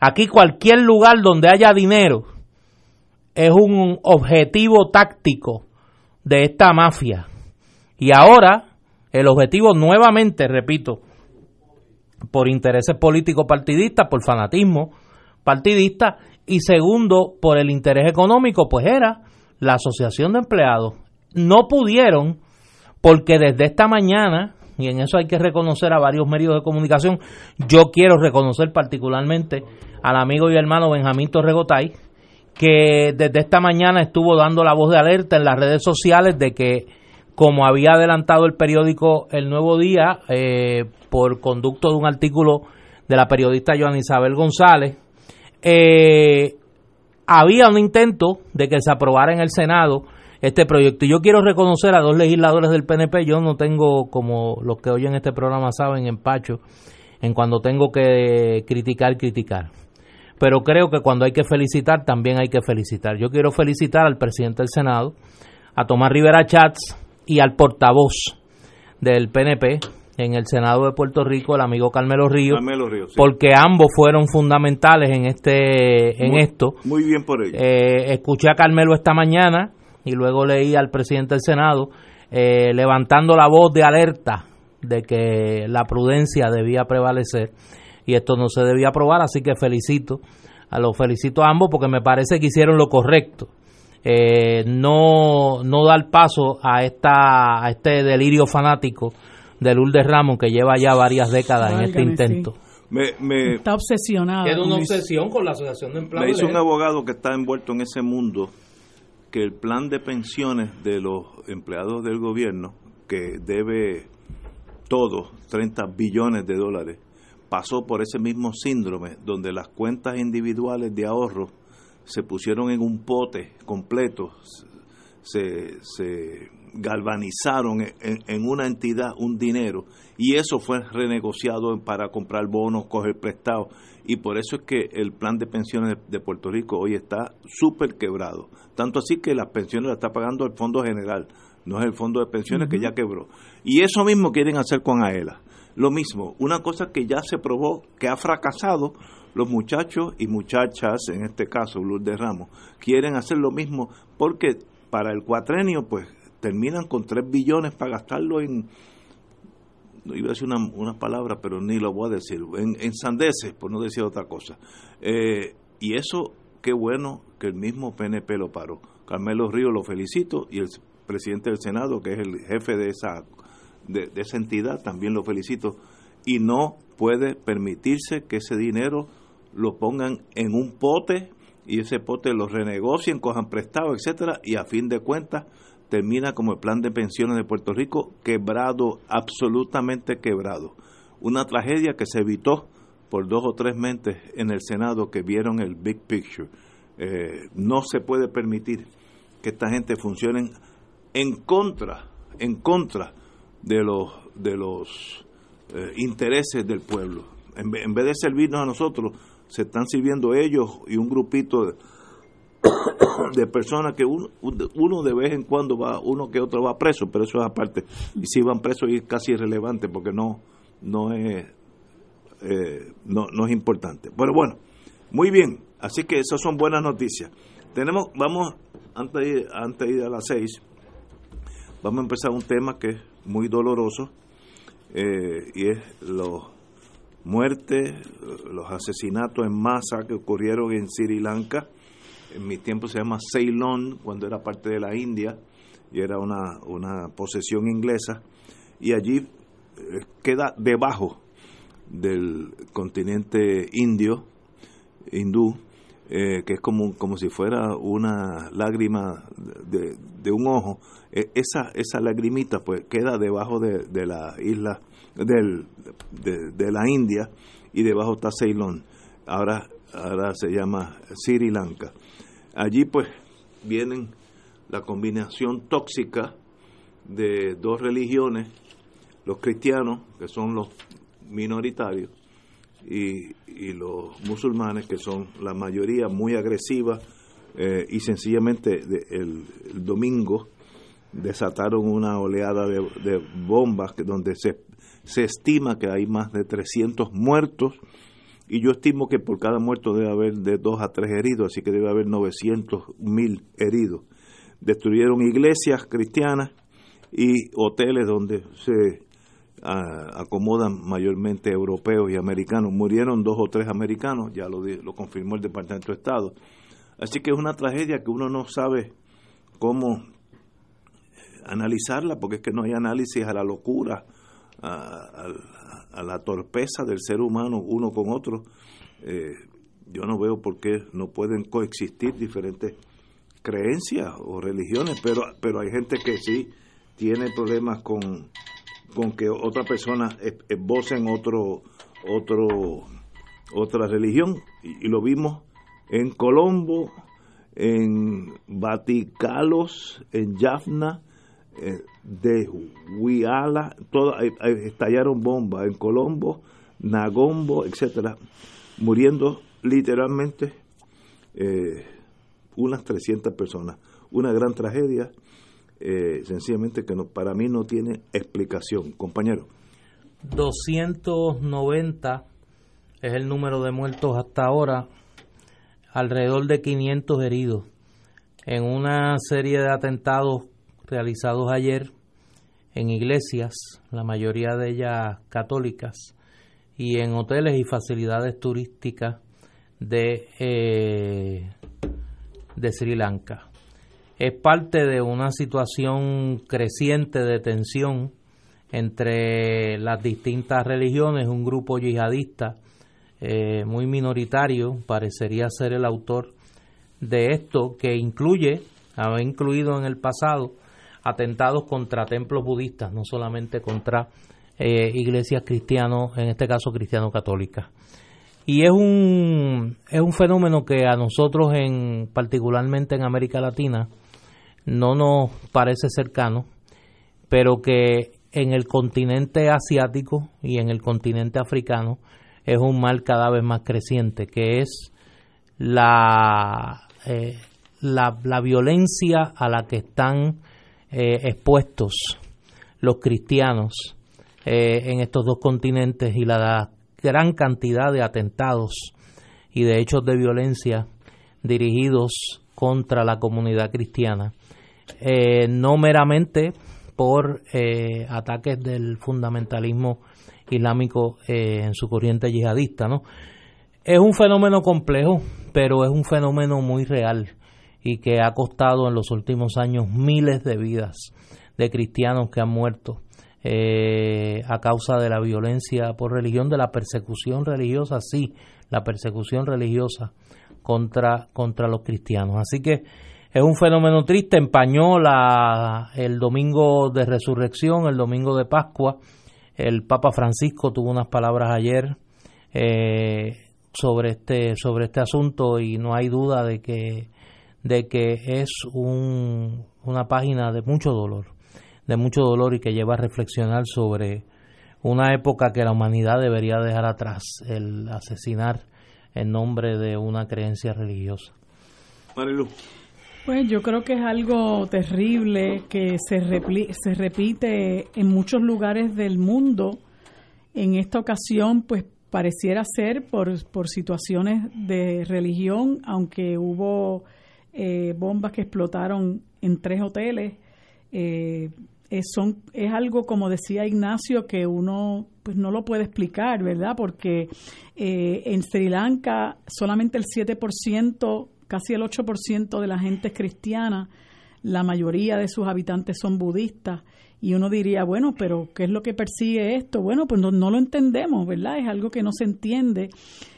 Aquí cualquier lugar donde haya dinero es un objetivo táctico de esta mafia. Y ahora el objetivo nuevamente, repito, por intereses políticos partidistas, por fanatismo partidista y segundo, por el interés económico, pues era la Asociación de Empleados. No pudieron porque desde esta mañana, y en eso hay que reconocer a varios medios de comunicación, yo quiero reconocer particularmente al amigo y hermano Benjamín Torregotay, que desde esta mañana estuvo dando la voz de alerta en las redes sociales de que, como había adelantado el periódico El Nuevo Día, eh, por conducto de un artículo de la periodista Joan Isabel González, eh, había un intento de que se aprobara en el Senado este proyecto. Y yo quiero reconocer a dos legisladores del PNP, yo no tengo, como los que oyen este programa saben, empacho en cuando tengo que criticar, criticar. Pero creo que cuando hay que felicitar, también hay que felicitar. Yo quiero felicitar al presidente del Senado, a Tomás Rivera Chats y al portavoz del PNP, en el Senado de Puerto Rico, el amigo Carmelo Río, porque ambos fueron fundamentales en este en esto. Muy bien por ello. Eh, escuché a Carmelo esta mañana y luego leí al presidente del Senado eh, levantando la voz de alerta de que la prudencia debía prevalecer y esto no se debía aprobar, así que felicito a los felicito a ambos porque me parece que hicieron lo correcto. Eh, no, no dar paso a esta a este delirio fanático de Lourdes Ramos que lleva ya varias décadas en este intento. Me, está obsesionado. Es una obsesión con la Asociación de Empleados. Me hizo un abogado que está envuelto en ese mundo que el plan de pensiones de los empleados del gobierno, que debe todo, 30 billones de dólares, pasó por ese mismo síndrome donde las cuentas individuales de ahorro se pusieron en un pote completo, se, se galvanizaron en, una entidad un dinero y eso fue renegociado para comprar bonos, coger prestados y por eso es que el plan de pensiones de, Puerto Rico hoy está súper quebrado. Tanto así que las pensiones las está pagando el Fondo General, no es el Fondo de Pensiones que ya quebró. Y eso mismo quieren hacer con AELA. Lo mismo, una cosa que ya se probó, que ha fracasado, los muchachos y muchachas, en este caso Lourdes Ramos, quieren hacer lo mismo porque para el cuatrenio, pues terminan con 3 billones para gastarlo en, no iba a decir una, una palabra, pero ni lo voy a decir, en, en sandeces, por no decir otra cosa. Eh, y eso, qué bueno que el mismo PNP lo paró. Carmelo Río lo felicito y el presidente del Senado, que es el jefe de esa, de, esa entidad, también lo felicito. Y no puede permitirse que ese dinero lo pongan en un pote y ese pote lo renegocien, cojan prestado, etcétera, y a fin de cuentas termina como el plan de pensiones de Puerto Rico quebrado, absolutamente quebrado. una tragedia que se evitó por dos o tres mentes en el Senado que vieron el big picture. Eh, no se puede permitir que esta gente funcione en contra, en contra de los de los eh, intereses del pueblo. En, vez de servirnos a nosotros, se están sirviendo ellos y un grupito de, personas que uno, uno de vez en cuando va, uno que otro va preso, pero eso es aparte. Y si van presos es casi irrelevante porque no, no es eh, no, no es importante. Pero bueno, muy bien. Así que esas son buenas noticias. Tenemos, vamos, antes de antes de ir a las seis, vamos a empezar un tema que muy doloroso eh, y es los muertes, los asesinatos en masa que ocurrieron en Sri Lanka. En mi tiempo se llama Ceylon, cuando era parte de la India y era una, una posesión inglesa. Y allí eh, queda debajo del continente indio, hindú, eh, que es como, como si fuera una lágrima de, de un ojo, e, esa, esa lagrimita pues queda debajo de, de la isla del, de, la India y debajo está Ceylon. Ahora, ahora se llama Sri Lanka. Allí pues vienen la combinación tóxica de dos religiones, los cristianos, que son los minoritarios, y, los musulmanes, que son la mayoría muy agresiva, eh, y sencillamente el, domingo desataron una oleada de, bombas donde se, se estima que hay más de 300 muertos y yo estimo que por cada muerto debe haber de 2 a 3 heridos, así que debe haber 900 mil heridos. Destruyeron iglesias cristianas y hoteles donde se acomodan mayormente europeos y americanos. Murieron dos o tres americanos, ya lo, lo confirmó el Departamento de Estado. Así que es una tragedia que uno no sabe cómo analizarla, porque es que no hay análisis a la locura, a, la torpeza del ser humano uno con otro. Eh, yo no veo por qué no pueden coexistir diferentes creencias o religiones, pero, pero hay gente que sí tiene problemas con con que otra persona en otro, otro, otra religión. Y, lo vimos en Colombo, en Vaticalos, en Jaffna, eh, de Huiala, todo, estallaron bombas en Colombo, Nagombo, etcétera, muriendo literalmente eh, unas 300 personas. Una gran tragedia eh, sencillamente que no, para mí no tiene explicación. Compañero. 290 es el número de muertos hasta ahora, alrededor de 500 heridos en una serie de atentados realizados ayer en iglesias, la mayoría de ellas católicas, y en hoteles y facilidades turísticas de, eh, de Sri Lanka es parte de una situación creciente de tensión entre las distintas religiones, un grupo yihadista eh, muy minoritario, parecería ser el autor de esto, que incluye, ha incluido en el pasado, atentados contra templos budistas, no solamente contra eh, iglesias cristianos, en este caso cristiano-católicas. Y es un, es un fenómeno que a nosotros, en, particularmente en América Latina, no nos parece cercano, pero que en el continente asiático y en el continente africano es un mal cada vez más creciente, que es la, eh, la, violencia a la que están eh, expuestos los cristianos eh, en estos dos continentes y la gran cantidad de atentados y de hechos de violencia dirigidos contra la comunidad cristiana eh, no meramente por eh, ataques del fundamentalismo islámico eh, en su corriente yihadista, ¿no? Es un fenómeno complejo, pero es un fenómeno muy real y que ha costado en los últimos años miles de vidas de cristianos que han muerto a causa de la violencia por religión, de la persecución religiosa, sí, la persecución religiosa contra, contra los cristianos. Así que es un fenómeno triste, empañó la, el domingo de resurrección, el domingo de Pascua, El Papa Francisco tuvo unas palabras ayer eh, sobre este sobre este asunto y no hay duda de que es un, una página de mucho dolor, de mucho dolor y que lleva a reflexionar sobre una época que la humanidad debería dejar atrás, el asesinar en nombre de una creencia religiosa. Pues yo creo que es algo terrible que se, se repite en muchos lugares del mundo. En esta ocasión, pues pareciera ser por, por situaciones de religión, aunque hubo eh, bombas que explotaron en tres hoteles. Eh, es, son, es algo, como decía Ignacio, que uno pues no lo puede explicar, ¿verdad? Porque eh, en Sri Lanka solamente el 7%, casi el 8% de la gente es cristiana, la mayoría de sus habitantes son budistas. Y uno diría, bueno, pero ¿qué es lo que persigue esto? Bueno, pues no, no lo entendemos, ¿verdad? Es algo que no se entiende.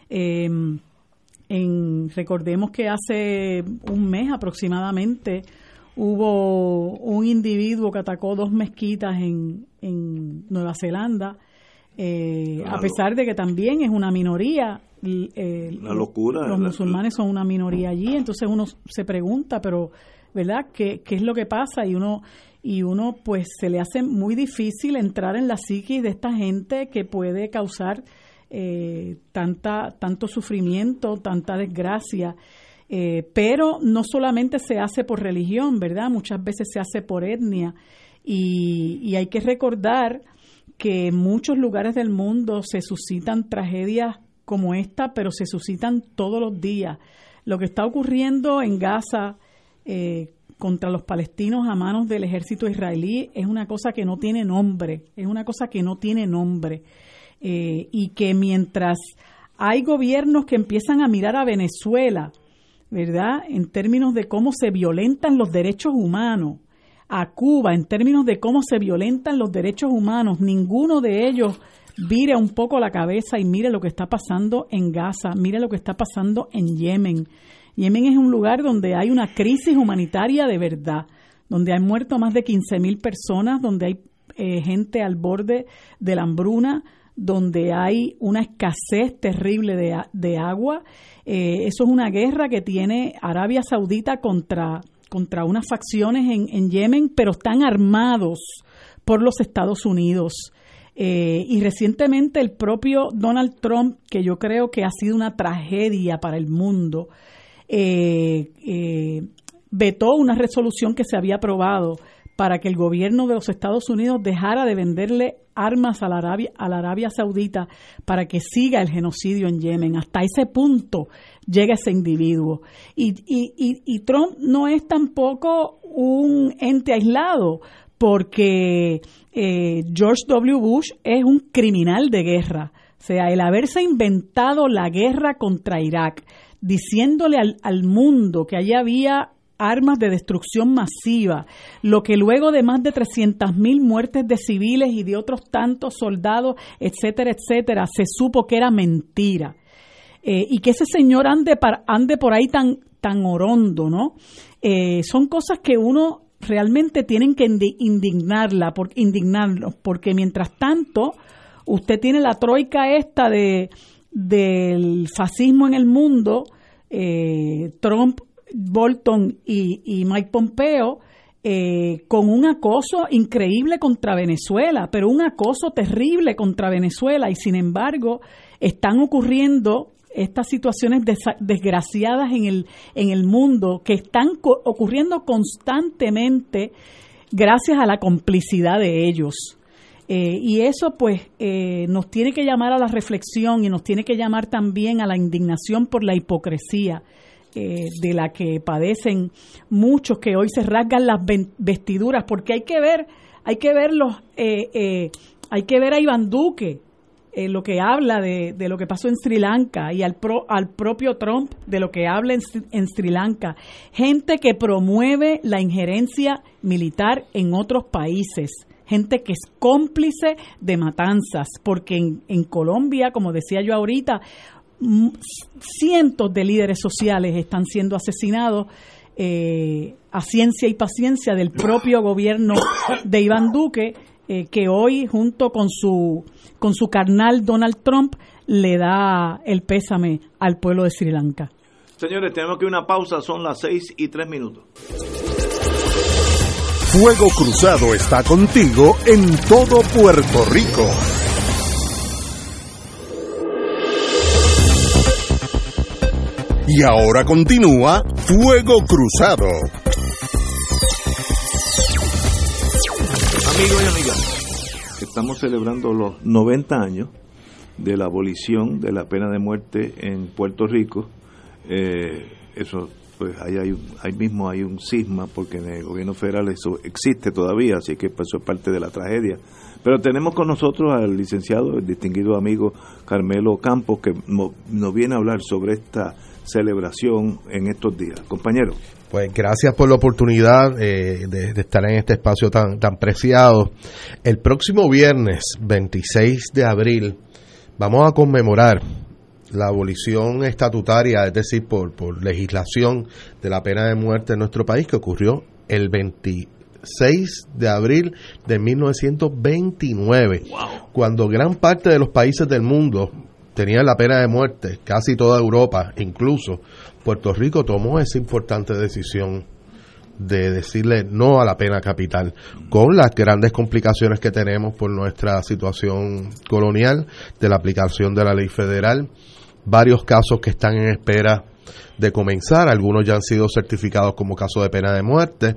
Eh, en, recordemos que hace un mes aproximadamente hubo un individuo que atacó dos mezquitas en, en Nueva Zelanda, eh, a pesar de que también es una minoría. La locura. Los musulmanes son una minoría allí, entonces uno se pregunta, pero, ¿verdad? ¿Qué, qué es lo que pasa? Y uno y uno pues se le hace muy difícil entrar en la psiquis de esta gente que puede causar eh, tanta, tanto sufrimiento, tanta desgracia. Eh, pero no solamente se hace por religión, ¿verdad? Muchas veces se hace por etnia. Y, hay que recordar que en muchos lugares del mundo se suscitan tragedias como esta, pero se suscitan todos los días. Lo que está ocurriendo en Gaza eh, contra los palestinos a manos del ejército israelí es una cosa que no tiene nombre, es una cosa que no tiene nombre. Eh, y que mientras hay gobiernos que empiezan a mirar a Venezuela, ¿verdad? En términos de cómo se violentan los derechos humanos, a Cuba, en términos de cómo se violentan los derechos humanos, ninguno de ellos vire un poco la cabeza y mire lo que está pasando en Gaza, mire lo que está pasando en Yemen. Yemen es un lugar donde hay una crisis humanitaria de verdad, donde han muerto más de 15.000 personas, donde hay eh, gente al borde de la hambruna, donde hay una escasez terrible de, agua. Eh, eso es una guerra que tiene Arabia Saudita contra, contra unas facciones en Yemen, pero están armados por los Estados Unidos. Eh, y recientemente el propio Donald Trump, que yo creo que ha sido una tragedia para el mundo, eh, vetó una resolución que se había aprobado para que el gobierno de los Estados Unidos dejara de venderle armas a la Arabia, a la Arabia Saudita para que siga el genocidio en Yemen. Hasta ese punto llega ese individuo. Y, y, Trump no es tampoco un ente aislado, porque eh, George W. Bush es un criminal de guerra. O sea, el haberse inventado la guerra contra Irak, diciéndole al, al mundo que allí había armas de destrucción masiva, lo que luego de más de 300.000 muertes de civiles y de otros tantos soldados, etcétera, etcétera, se supo que era mentira. Eh, y que ese señor ande, ande por ahí tan, tan orondo, ¿no? Eh, son cosas que uno realmente tienen que indignarla, por, porque mientras tanto usted tiene la troika esta de del fascismo en el mundo, eh, Trump Bolton y, Mike Pompeo eh, con un acoso increíble contra Venezuela, pero un acoso terrible contra Venezuela y sin embargo están ocurriendo estas situaciones desgraciadas en el, en el mundo que están ocurriendo constantemente gracias a la complicidad de ellos. Eh, y eso pues eh, nos tiene que llamar a la reflexión y nos tiene que llamar también a la indignación por la hipocresía eh, de la que padecen muchos que hoy se rasgan las vestiduras, porque hay que ver, hay que ver eh, eh, hay que ver a Iván Duque, lo que habla de, de, lo que pasó en Sri Lanka y al, pro, al propio Trump de lo que habla en, en, Sri Lanka. Gente que promueve la injerencia militar en otros países. Gente que es cómplice de matanzas, porque en, en Colombia, como decía yo ahorita, cientos de líderes sociales están siendo asesinados eh, a ciencia y paciencia del propio gobierno de Iván Duque eh, que hoy junto con su con su carnal Donald Trump le da el pésame al pueblo de Sri Lanka. Señores, tenemos que una pausa, son las seis y tres minutos. Fuego Cruzado está contigo en todo Puerto Rico. Y ahora continúa Fuego Cruzado. Amigos y amigas, estamos celebrando los 90 años de la abolición de la pena de muerte en Puerto Rico. Eh, eso, pues ahí, hay, ahí mismo hay un cisma porque en el gobierno federal eso existe todavía, así que eso es parte de la tragedia. Pero tenemos con nosotros al licenciado, el distinguido amigo Carmelo Campos, que nos viene a hablar sobre esta celebración en estos días. Compañero. Pues gracias por la oportunidad eh, de, estar en este espacio tan, tan preciado. El próximo viernes 26 de abril vamos a conmemorar la abolición estatutaria, es decir, por, por legislación de la pena de muerte en nuestro país, que ocurrió el 26 de abril de 1929, cuando gran parte de los países del mundo tenían la pena de muerte, casi toda Europa, incluso Puerto Rico tomó esa importante decisión de decirle no a la pena capital, con las grandes complicaciones que tenemos por nuestra situación colonial, de la aplicación de la ley federal, varios casos que están en espera de comenzar, algunos ya han sido certificados como casos de pena de muerte,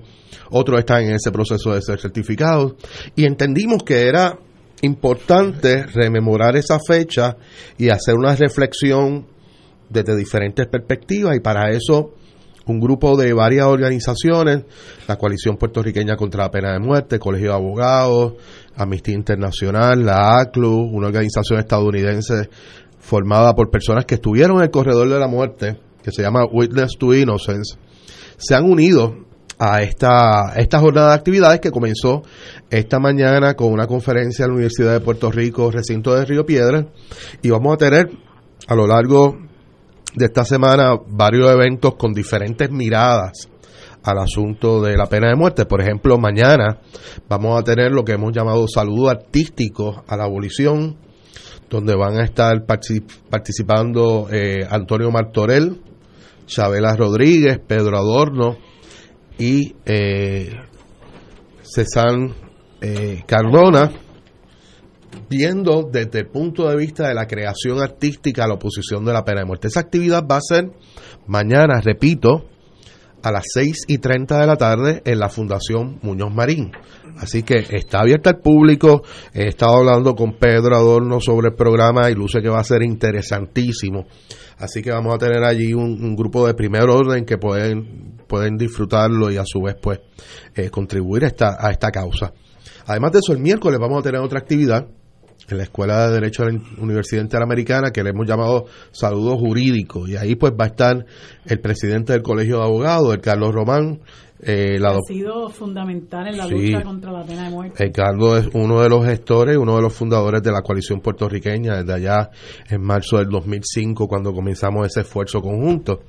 otros están en ese proceso de ser certificados, y entendimos que era importante rememorar esa fecha y hacer una reflexión desde diferentes perspectivas. Y para eso un grupo de varias organizaciones, la Coalición Puertorriqueña contra la Pena de Muerte, Colegio de Abogados, Amnistía Internacional, la ACLU, una organización estadounidense formada por personas que estuvieron en el corredor de la muerte, que se llama Witness to Innocence, se han unido a esta, esta jornada de actividades que comenzó esta mañana con una conferencia en la Universidad de Puerto Rico, recinto de Río Piedra, y vamos a tener a lo largo de esta semana varios eventos con diferentes miradas al asunto de la pena de muerte. Por ejemplo, mañana vamos a tener lo que hemos llamado saludo artístico a la abolición, donde van a estar participando eh, Antonio Martorell, Chabela Rodríguez, Pedro Adorno, y eh, César eh, Cardona, viendo desde el punto de vista de la creación artística la oposición de la pena de muerte. Esa actividad va a ser mañana, repito, a las 6 y 30 de la tarde en la Fundación Muñoz Marín. Así que está abierta al público. He estado hablando con Pedro Adorno sobre el programa y luce que va a ser interesantísimo. Así que vamos a tener allí un, grupo de primer orden que pueden, pueden disfrutarlo y a su vez pues eh, contribuir a esta, a esta causa. Además de eso, el miércoles vamos a tener otra actividad en la Escuela de Derecho de la Universidad Interamericana que le hemos llamado Saludos Jurídicos. Y ahí pues va a estar el presidente del Colegio de Abogados, el Carlos Román. Eh, ha sido fundamental en la lucha contra la pena de muerte. El Carlos es uno de los gestores, uno de los fundadores de la coalición puertorriqueña desde allá en marzo del 2005 cuando comenzamos ese esfuerzo conjunto.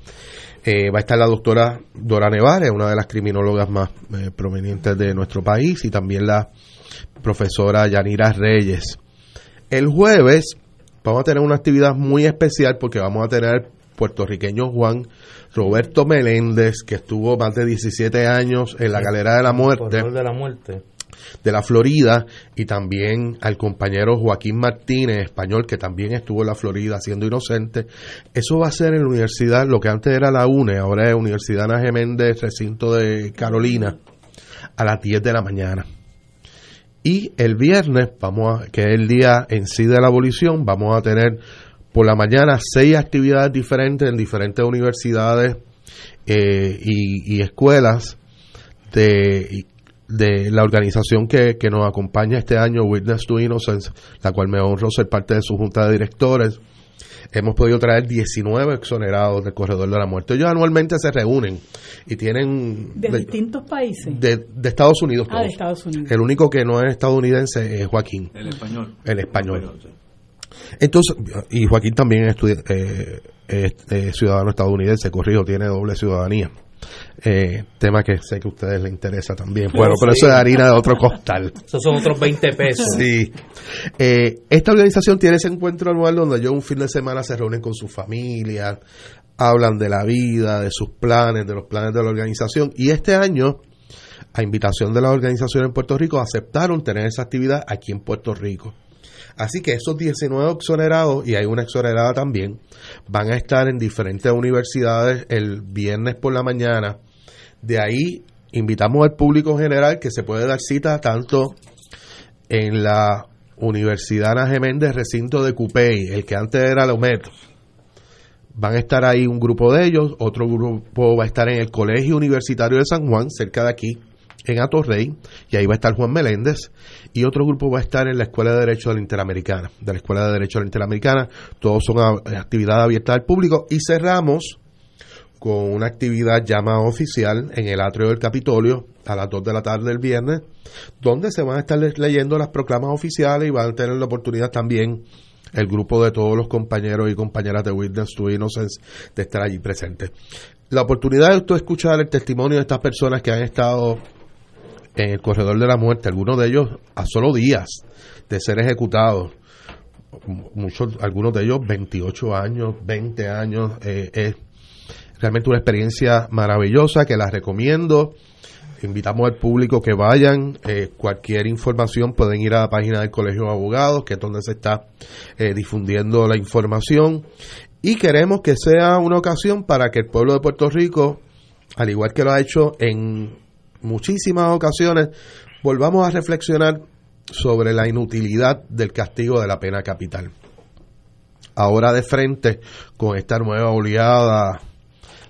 Eh, va a estar la doctora Dora Nevares, una de las criminólogas más eh, provenientes de nuestro país, y también la profesora Yanira Reyes. El jueves vamos a tener una actividad muy especial porque vamos a tener puertorriqueño Juan Roberto Meléndez, que estuvo más de 17 años en la Galera de la Muerte. de la Muerte de la Florida y también al compañero Joaquín Martínez, español, que también estuvo en la Florida siendo inocente. Eso va a ser en la universidad, lo que antes era la UNE, ahora es Universidad Ana Geméndez, recinto de Carolina, a las 10 de la mañana. Y el viernes, vamos a, que es el día en sí de la abolición, vamos a tener por la mañana seis actividades diferentes en diferentes universidades eh, y, escuelas de, de la organización que, que, nos acompaña este año, Witness to Innocence, la cual me honro ser parte de su junta de directores hemos podido traer 19 exonerados del corredor de la muerte. Ellos anualmente se reúnen y tienen... ¿De, distintos países? De, Estados Unidos. Ah, de Estados Unidos. El único que no es estadounidense es Joaquín. El español. El español. Entonces, y Joaquín también es, eh, ciudadano estadounidense, corrijo, tiene doble ciudadanía. Eh, tema que sé que a ustedes les interesa también. Bueno, pero eso es harina de otro costal. Esos son otros 20 pesos. Sí. Eh, esta organización tiene ese encuentro anual donde ellos un fin de semana se reúnen con su familia, hablan de la vida, de sus planes, de los planes de la organización. Y este año, a invitación de la organización en Puerto Rico, aceptaron tener esa actividad aquí en Puerto Rico. Así que esos 19 exonerados, y hay una exonerada también, van a estar en diferentes universidades el viernes por la mañana. De ahí invitamos al público general que se puede dar cita tanto en la Universidad Ana Geméndez, recinto de Cupey, el que antes era la. Van a estar ahí un grupo de ellos, otro grupo va a estar en el Colegio Universitario de San Juan, cerca de aquí, en Atorrey, y ahí va a estar Juan Meléndez, y otro grupo va a estar en la Escuela de Derecho de la Interamericana, de la Escuela de Derecho de la Interamericana, todos son actividades abiertas al público, y cerramos con una actividad llamada oficial en el atrio del Capitolio a las 2 de la tarde del viernes, donde se van a estar leyendo las proclamas oficiales y van a tener la oportunidad también el grupo de todos los compañeros y compañeras de Witness to Innocence de estar allí presentes. La oportunidad de usted escuchar el testimonio de estas personas que han estado en el corredor de la muerte, algunos de ellos a solo días de ser ejecutados, muchos, algunos de ellos 28 años, 20 años, eh, es realmente una experiencia maravillosa que la recomiendo. Invitamos al público que vayan. Eh, cualquier información pueden ir a la página del Colegio de Abogados, que es donde se está eh, difundiendo la información. Y queremos que sea una ocasión para que el pueblo de Puerto Rico, al igual que lo ha hecho en muchísimas ocasiones, volvamos a reflexionar sobre la inutilidad del castigo de la pena capital. Ahora de frente con esta nueva oleada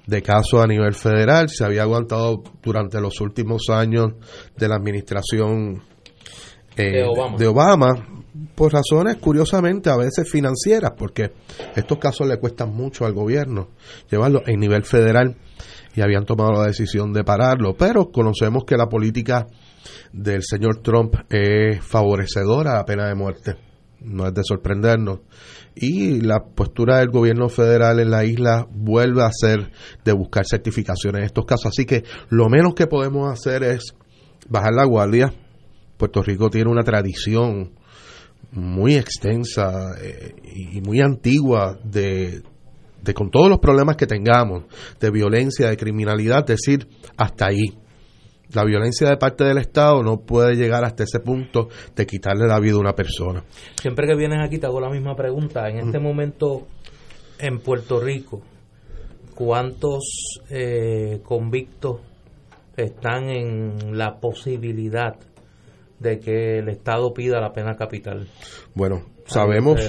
de casos a nivel federal, se había aguantado durante los últimos años de la administración eh, de, Obama. por razones curiosamente a veces financieras, porque estos casos le cuestan mucho al gobierno llevarlo en nivel federal y habían tomado la decisión de pararlo. Pero conocemos que la política del señor Trump es favorecedora a la pena de muerte. No es de sorprendernos. Y la postura del gobierno federal en la isla vuelve a ser de buscar certificaciones en estos casos. Así que lo menos que podemos hacer es bajar la guardia. Puerto Rico tiene una tradición muy extensa eh, y muy antigua de de con todos los problemas que tengamos, de violencia, de criminalidad, decir hasta ahí. La violencia de parte del Estado no puede llegar hasta ese punto de quitarle la vida a una persona. Siempre que vienes aquí te hago la misma pregunta. En este momento en Puerto Rico, ¿cuántos eh, convictos están en la posibilidad de que el Estado pida la pena capital? Bueno, sabemos,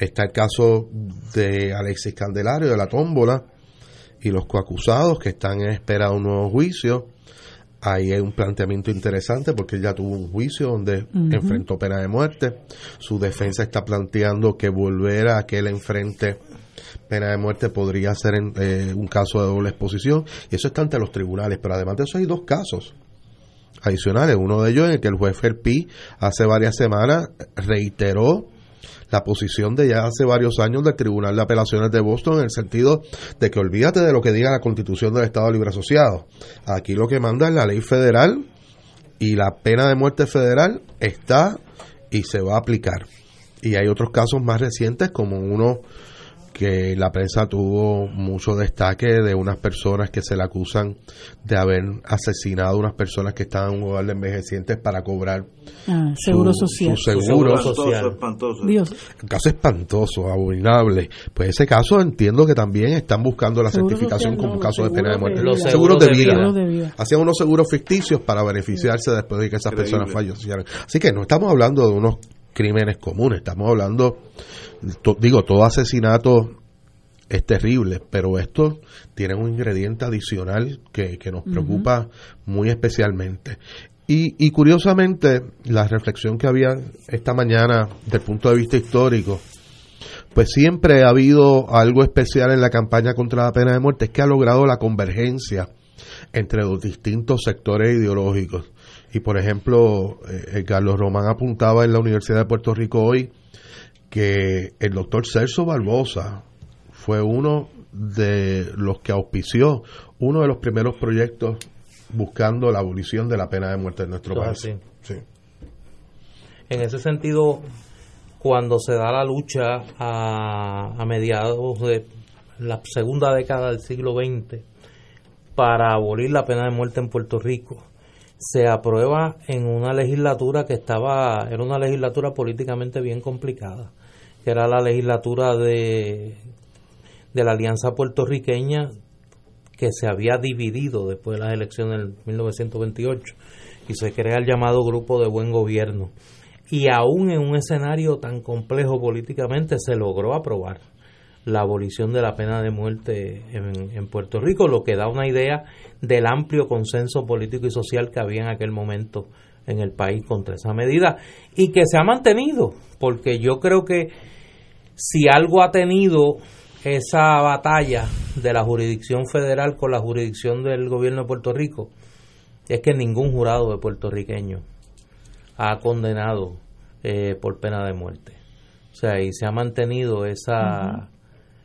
Está el caso de Alexis Candelario de la tómbola y los coacusados que están en espera de un nuevo juicio. Ahí hay un planteamiento interesante porque él ya tuvo un juicio donde enfrentó pena de muerte. Su defensa está planteando que volver a que él enfrente pena de muerte podría ser en, eh, un caso de doble exposición. Y eso está ante los tribunales. Pero además de eso hay dos casos adicionales. Uno de ellos en el que el juez Ferpi hace varias semanas reiteró la posición de ya hace varios años del Tribunal de Apelaciones de Boston en el sentido de que olvídate de lo que diga la Constitución del Estado Libre Asociado. Aquí lo que manda es la ley federal y la pena de muerte federal está y se va a aplicar. Y hay otros casos más recientes como uno que la prensa tuvo mucho destaque de unas personas que se le acusan de haber asesinado a unas personas que estaban en un hogar de envejecientes para cobrar ah, seguro social. Su seguro, social. Dios. Un caso espantoso, abominable. Pues ese caso entiendo que también están buscando la certificación como un caso de pena de muerte. los seguros, de, vida. Hacían unos seguros ficticios para beneficiarse después de que esas personas fallecieran. Así que no estamos hablando de unos crímenes comunes, estamos hablando digo, todo asesinato es terrible, pero esto tiene un ingrediente adicional que, nos preocupa muy especialmente. Y, y, curiosamente, la reflexión que había esta mañana del punto de vista histórico, pues siempre ha habido algo especial en la campaña contra la pena de muerte, es que ha logrado la convergencia entre los distintos sectores ideológicos. Y por ejemplo, eh, Carlos Román apuntaba en la Universidad de Puerto Rico hoy que el doctor Celso Barbosa fue uno de los que auspició uno de los primeros proyectos buscando la abolición de la pena de muerte en nuestro país. Sí. En ese sentido, cuando se da la lucha a, a mediados de la segunda década del siglo XX para abolir la pena de muerte en Puerto Rico, se aprueba en una legislatura que estaba, era una legislatura políticamente bien complicada, que era la legislatura de, de la Alianza Puertorriqueña que se había dividido después de las elecciones del 1928 y se crea el llamado Grupo de Buen Gobierno. Y aún en un escenario tan complejo políticamente se logró aprobar la abolición de la pena de muerte en, Puerto Rico, lo que da una idea del amplio consenso político y social que había en aquel momento en el país contra esa medida y que se ha mantenido, porque yo creo que si algo ha tenido esa batalla de la jurisdicción federal con la jurisdicción del gobierno de Puerto Rico, es que ningún jurado de puertorriqueño ha condenado eh, por pena de muerte. O sea, y se ha mantenido esa,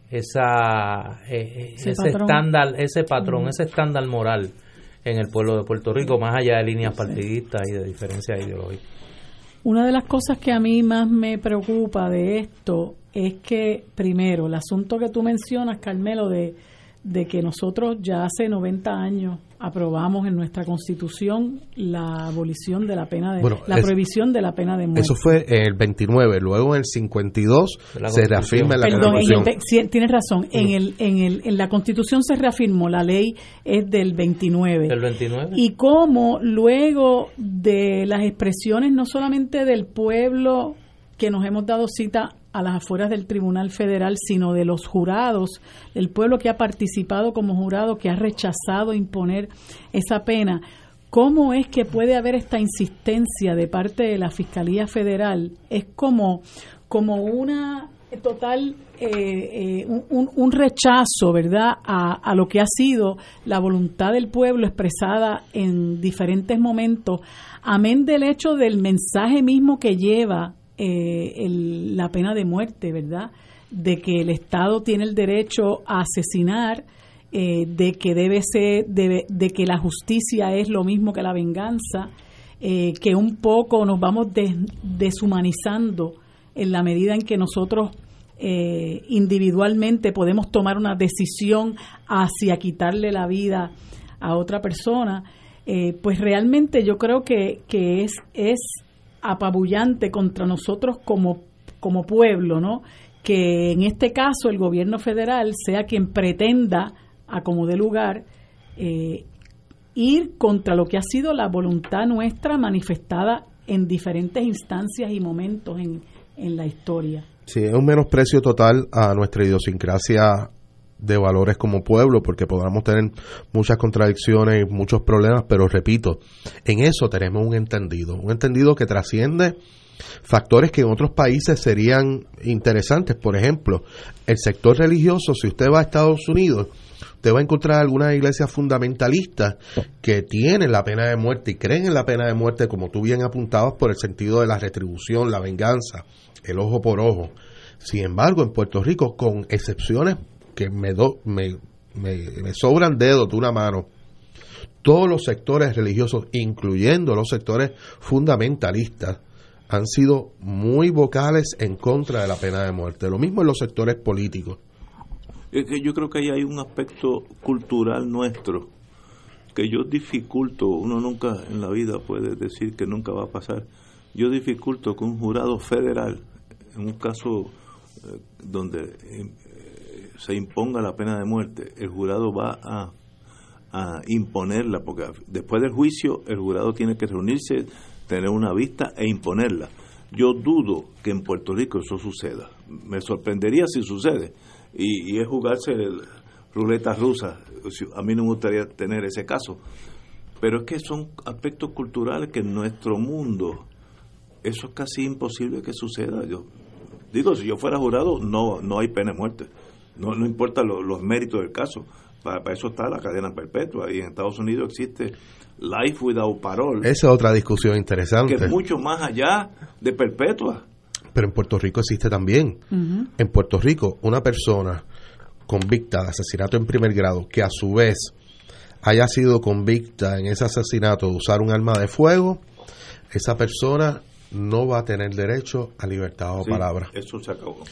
esa eh, eh, ese, estándar, ese patrón, ese estándar moral en el pueblo de Puerto Rico, más allá de líneas partidistas y de diferencias ideológicas. Una de las cosas que a mí más me preocupa de esto es que, primero, el asunto que tú mencionas, Carmelo, de de que nosotros ya hace 90 años aprobamos en nuestra constitución la abolición de la pena de la prohibición de la pena de muerte. Eso fue el 29, luego en el 52 se reafirma en la Constitución. tienes razón, en el en el en la Constitución se reafirmó, la ley es del 29. Del 29. Y cómo luego de las expresiones no solamente del pueblo que nos hemos dado cita a las afueras del Tribunal Federal, sino de los jurados, el pueblo que ha participado como jurado, que ha rechazado imponer esa pena. ¿Cómo es que puede haber esta insistencia de parte de la Fiscalía Federal? Es como, como una total eh, eh, un, rechazo, ¿verdad?, a, a, lo que ha sido la voluntad del pueblo expresada en diferentes momentos, amén del hecho del mensaje mismo que lleva eh, la pena de muerte, ¿verdad? De que el Estado tiene el derecho a asesinar, eh, de que debe ser, de, que la justicia es lo mismo que la venganza, eh, que un poco nos vamos deshumanizando en la medida en que nosotros individualmente podemos tomar una decisión hacia quitarle la vida a otra persona, pues realmente yo creo que, que es, es apabullante contra nosotros como, como pueblo, ¿no? Que en este caso el gobierno federal sea quien pretenda, a como de lugar, eh, ir contra lo que ha sido la voluntad nuestra manifestada en diferentes instancias y momentos en, en la historia. Sí, es un menosprecio total a nuestra idiosincrasia de valores como pueblo, porque podamos tener muchas contradicciones y muchos problemas, pero repito, en eso tenemos un entendido, un entendido que trasciende factores que en otros países serían interesantes. Por ejemplo, el sector religioso, si usted va a Estados Unidos, usted va a encontrar algunas iglesias fundamentalistas que tienen la pena de muerte y creen en la pena de muerte, como tú bien apuntabas, por el sentido de la retribución, la venganza, el ojo por ojo. Sin embargo, en Puerto Rico, con excepciones que me, do, me, me, sobran dedos de una mano, todos los sectores religiosos, incluyendo los sectores fundamentalistas, han sido muy vocales en contra de la pena de muerte. Lo mismo en los sectores políticos. Es que yo creo que ahí hay un aspecto cultural nuestro que yo dificulto, uno nunca en la vida puede decir que nunca va a pasar, yo dificulto que un jurado federal, en un caso eh, donde eh, se imponga la pena de muerte, el jurado va a, imponerla, porque después del juicio el jurado tiene que reunirse, tener una vista e imponerla. Yo dudo que en Puerto Rico eso suceda. Me sorprendería si sucede. Y, es jugarse el, ruleta rusa. A mí no me gustaría tener ese caso. Pero es que son aspectos culturales que en nuestro mundo eso es casi imposible que suceda. Yo digo, si yo fuera jurado, no, no hay pena de muerte. No, no importa los méritos del caso. Para, eso está la cadena perpetua. Y en Estados Unidos existe life without parole. Esa es otra discusión interesante. Que es mucho más allá de perpetua. Pero en Puerto Rico existe también. En Puerto Rico, una persona convicta de asesinato en primer grado, que a su vez haya sido convicta en ese asesinato de usar un arma de fuego, esa persona no va a tener derecho a libertad o Sí, palabra. Eso se acabó.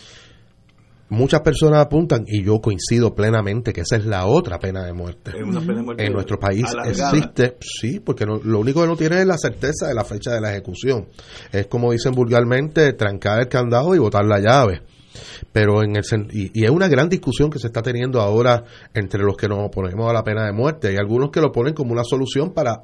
Muchas personas apuntan, y yo coincido plenamente, que esa es la otra pena de muerte. Es una pena de muerte En nuestro país alargada. existe, sí, porque no- lo único que no tiene es la certeza de la fecha de la ejecución. Es como dicen vulgarmente, trancar el candado y botar la llave. Pero en el y, y es una gran discusión que se está teniendo ahora entre los que nos oponemos a la pena de muerte. Hay algunos que lo ponen como una solución para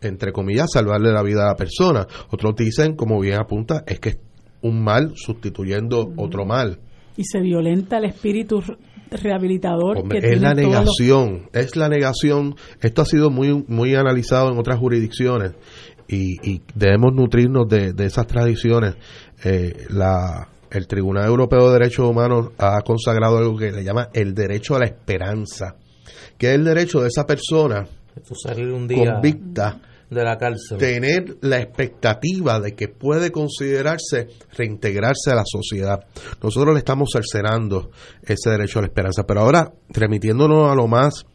entre comillas, salvarle la vida a la persona. Otros dicen, como bien apunta, es que es un mal sustituyendo otro mal. Y se violenta el espíritu re- rehabilitador Hombre, que es la los- negación, es la negación. Esto ha sido muy, muy analizado en otras jurisdicciones y, y debemos nutrirnos de, de esas tradiciones. Eh, la, el Tribunal Europeo de Derechos Humanos ha consagrado algo que le llama el derecho a la esperanza, que es el derecho de esa persona Esto salir un día convicta de la cárcel. tener la expectativa de que puede considerarse reintegrarse a la sociedad. Nosotros le estamos cercenando ese derecho a la esperanza, pero ahora remitiéndonos a lo más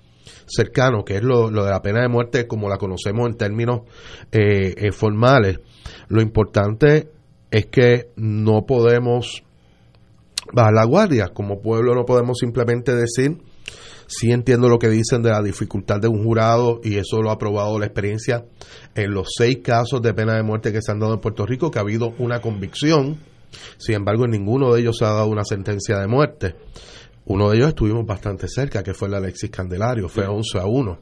cercano, que es lo, de la pena de muerte como la conocemos en términos eh, eh, formales, lo importante es que no podemos bajar la guardia. Como pueblo no podemos simplemente decir sí entiendo lo que dicen de la dificultad de un jurado y eso lo ha probado la experiencia en los seis casos de pena de muerte que se han dado en Puerto Rico, que ha habido una convicción, sin embargo en ninguno de ellos se ha dado una sentencia de muerte. Uno de ellos estuvimos bastante cerca, que fue el Alexis Candelario, fue 11 a 1.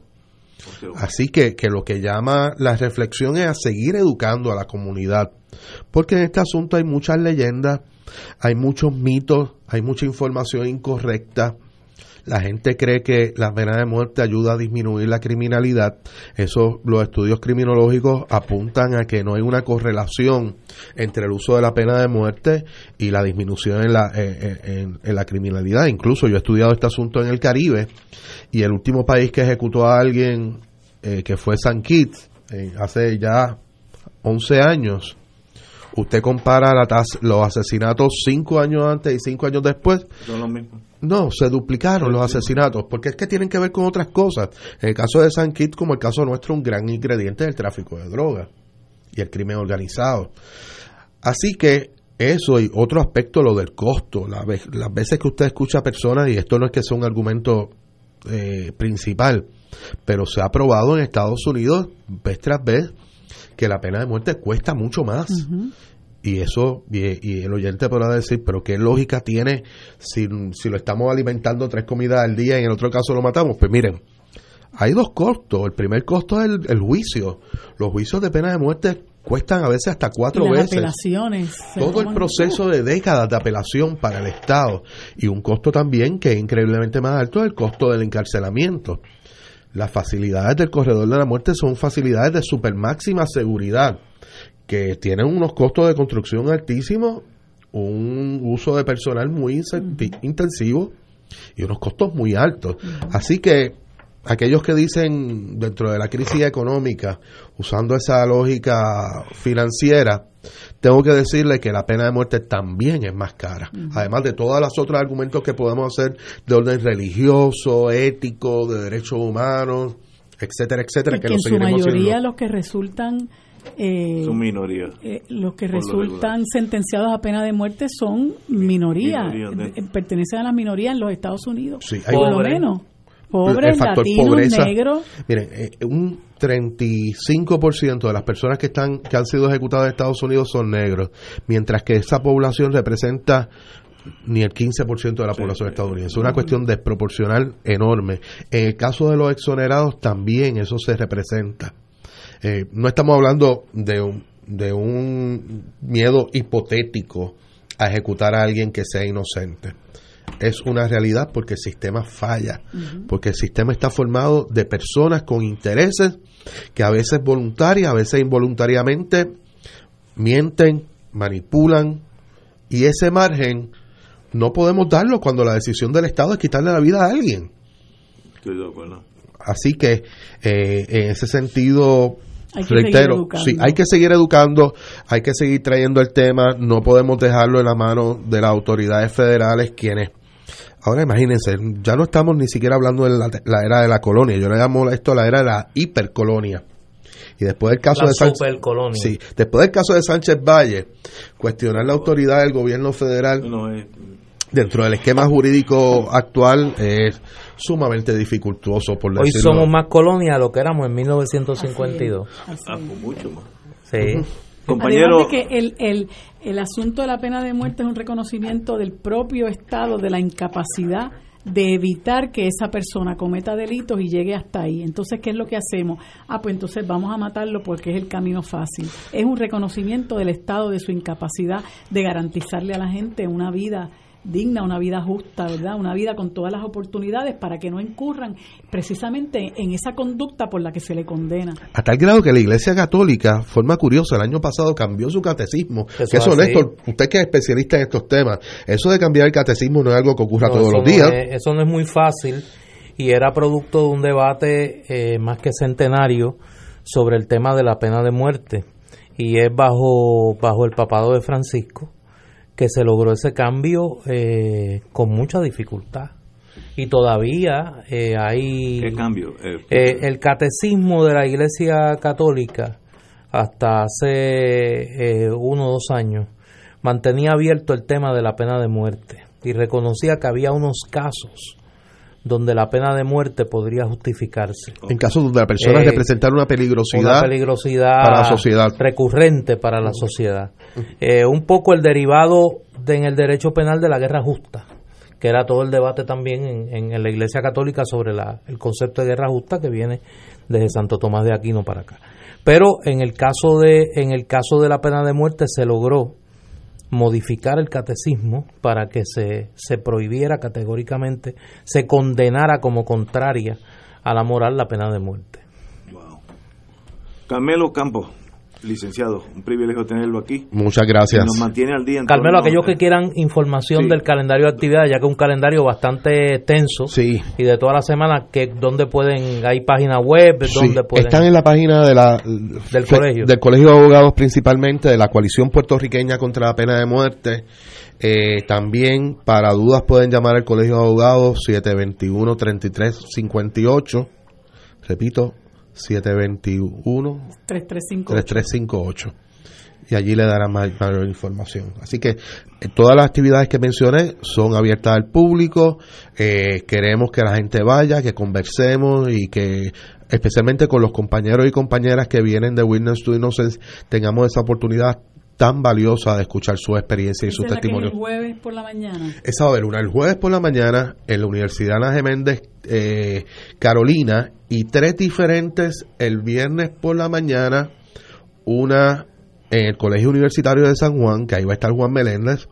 Así que, que lo que llama la reflexión es a seguir educando a la comunidad, porque en este asunto hay muchas leyendas, hay muchos mitos, hay mucha información incorrecta. La gente cree que la pena de muerte ayuda a disminuir la criminalidad. Eso, los estudios criminológicos apuntan a que no hay una correlación entre el uso de la pena de muerte y la disminución en la, eh, eh, en- en la criminalidad. Incluso yo he estudiado este asunto en el Caribe y el último país que ejecutó a alguien eh, que fue San Kitts hace ya 11 años. Usted compara la tasa- los asesinatos cinco años antes y cinco años después, Son los mismos. no, se duplicaron los asesinatos, porque es que tienen que ver con otras cosas. En el caso de San Kitts, como el caso nuestro, un gran ingrediente es el tráfico de drogas y el crimen organizado. Así que eso y otro aspecto, lo del costo. La ve- las veces que usted escucha a personas, y esto no es que sea un argumento eh, principal, pero se ha probado en Estados Unidos vez tras vez que la pena de muerte cuesta mucho más. Y eso, y, y el oyente podrá decir, pero ¿qué lógica tiene si, si lo estamos alimentando tres comidas al día y en el otro caso lo matamos? Pues miren, hay dos costos. El primer costo es el, el juicio. Los juicios de pena de muerte cuestan a veces hasta cuatro y las veces apelaciones. todo el proceso de décadas de apelación para el Estado y un costo también que es increíblemente más alto el costo del encarcelamiento. Las facilidades del corredor de la muerte son facilidades de super máxima seguridad que tienen unos costos de construcción altísimos, un uso de personal muy intensivo y unos costos muy altos. Así que aquellos que dicen dentro de la crisis económica, usando esa lógica financiera, tengo que decirle que la pena de muerte también es más cara. Además de todos los otros argumentos que podemos hacer de orden religioso, ético, de derechos humanos, etcétera, etcétera, y que que lo en su mayoría los que resultan eh, Son minorías. eh, los que lo resultan sentenciados a pena de muerte son minorías, de- eh, pertenecen a las minorías en los Estados Unidos, Sí, hay por lo Pobre. el Pobres, factor latinos, pobreza. negros. Miren, eh, un 35% de las personas que están que han sido ejecutadas en Estados Unidos son negros, mientras que esa población representa ni el 15% de la población estadounidense. Es una cuestión desproporcional enorme. En el caso de los exonerados también eso se representa. Eh, no estamos hablando de un, de un miedo hipotético a ejecutar a alguien que sea inocente. Es una realidad porque el sistema falla, porque el sistema está formado de personas con intereses que a veces voluntarias, a veces involuntariamente mienten, manipulan. Y ese margen no podemos darlo cuando la decisión del Estado es quitarle la vida a alguien. Estoy de acuerdo. Así que eh, en ese sentido, Hay que reitero, sí, hay que seguir educando, hay que seguir trayendo el tema, no podemos dejarlo en la mano de las autoridades federales quienes Ahora imagínense, ya no estamos ni siquiera hablando de la, la era de la colonia, yo le llamo esto la era de la hipercolonia. Y después del caso La de Sánchez, supercolonia. sí, después del caso de Sánchez Valle, cuestionar la autoridad del gobierno federal No, eh, dentro del esquema jurídico actual es sumamente dificultoso, por Hoy decirlo. somos más colonia de lo que éramos en 1952. Así ah, es. pues mucho más. Sí. Compañero, Además de que el, el, el asunto de la pena de muerte es un reconocimiento del propio Estado de la incapacidad de evitar que esa persona cometa delitos y llegue hasta ahí. Entonces, ¿qué es lo que hacemos? Ah, pues entonces vamos a matarlo porque es el camino fácil. Es un reconocimiento del Estado de su incapacidad de garantizarle a la gente una vida digna, una vida justa, ¿verdad? Una vida con todas las oportunidades para que no incurran precisamente en esa conducta por la que se le condena. A tal grado que la Iglesia Católica, forma curiosa, el año pasado cambió su catecismo. Eso que es eso. Néstor, usted que es especialista en estos temas, eso de cambiar el catecismo no es algo que ocurra No, todos los no días. es- eso no es muy fácil y era producto de un debate eh, más que centenario sobre el tema de la pena de muerte y es bajo bajo el papado de Francisco que se logró ese cambio eh, con mucha dificultad y todavía eh, hay ¿qué cambio? Eh, eh, el catecismo de la Iglesia Católica hasta hace eh, uno o dos años mantenía abierto el tema de la pena de muerte y reconocía que había unos casos donde la pena de muerte podría justificarse. En caso donde la persona Eh, representara una peligrosidad, Una peligrosidad para la sociedad. recurrente para la sociedad. Eh, un poco el derivado de- en el derecho penal de la guerra justa, que era todo el debate también en, en- la Iglesia Católica sobre la- el concepto de guerra justa que viene desde Santo Tomás de Aquino para acá. Pero en el caso de en el caso de la pena de muerte se logró modificar el catecismo para que se, se prohibiera categóricamente, se condenara como contraria a la moral la pena de muerte. wow. Carmelo Campos, licenciado, un privilegio tenerlo aquí. muchas gracias. Nos mantiene al día. en Carmelo, aquellos que quieran información Sí. del calendario de actividades, ya que es un calendario bastante tenso Sí. y de toda la semana, que dónde pueden, hay página web, Sí, dónde pueden... están en la página de la, Del colegio. del colegio de abogados principalmente de la coalición puertorriqueña contra la pena de muerte Eh, también para dudas pueden llamar al colegio de abogados 721 3358 repito 721 3358. 3358 y allí le darán ma- mayor información. Así que eh, todas las actividades que mencioné son abiertas al público. Eh, queremos que la gente vaya, que conversemos y que especialmente con los compañeros y compañeras que vienen de Witness to Innocence tengamos esa oportunidad tan valiosa de escuchar su experiencia y su que es testimonio. el jueves por la mañana. Esa va a haber una el jueves por la mañana en la Universidad Ana Geméndez eh, Carolina y tres diferentes el viernes por la mañana, una en el Colegio Universitario de San Juan, que ahí va a estar Juan Meléndez,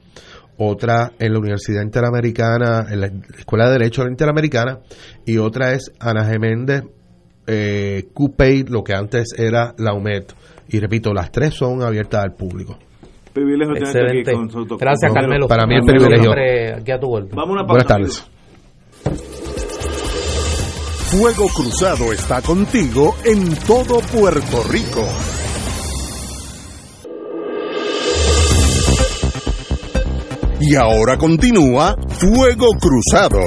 otra en la Universidad Interamericana, en la Escuela de Derecho de la Interamericana, y otra es Ana Geméndez eh, lo que antes era la UMED. Y repito, las tres son abiertas al público. Privilegio tenerte aquí Excelente. con nosotros. Gracias, Carmelo. Carmelo. Para mí el privilegio. aquí a tu vuelta. Vamos a una Buenas tardes. Fuego Cruzado está contigo en todo Puerto Rico. Y ahora continúa Fuego Cruzado.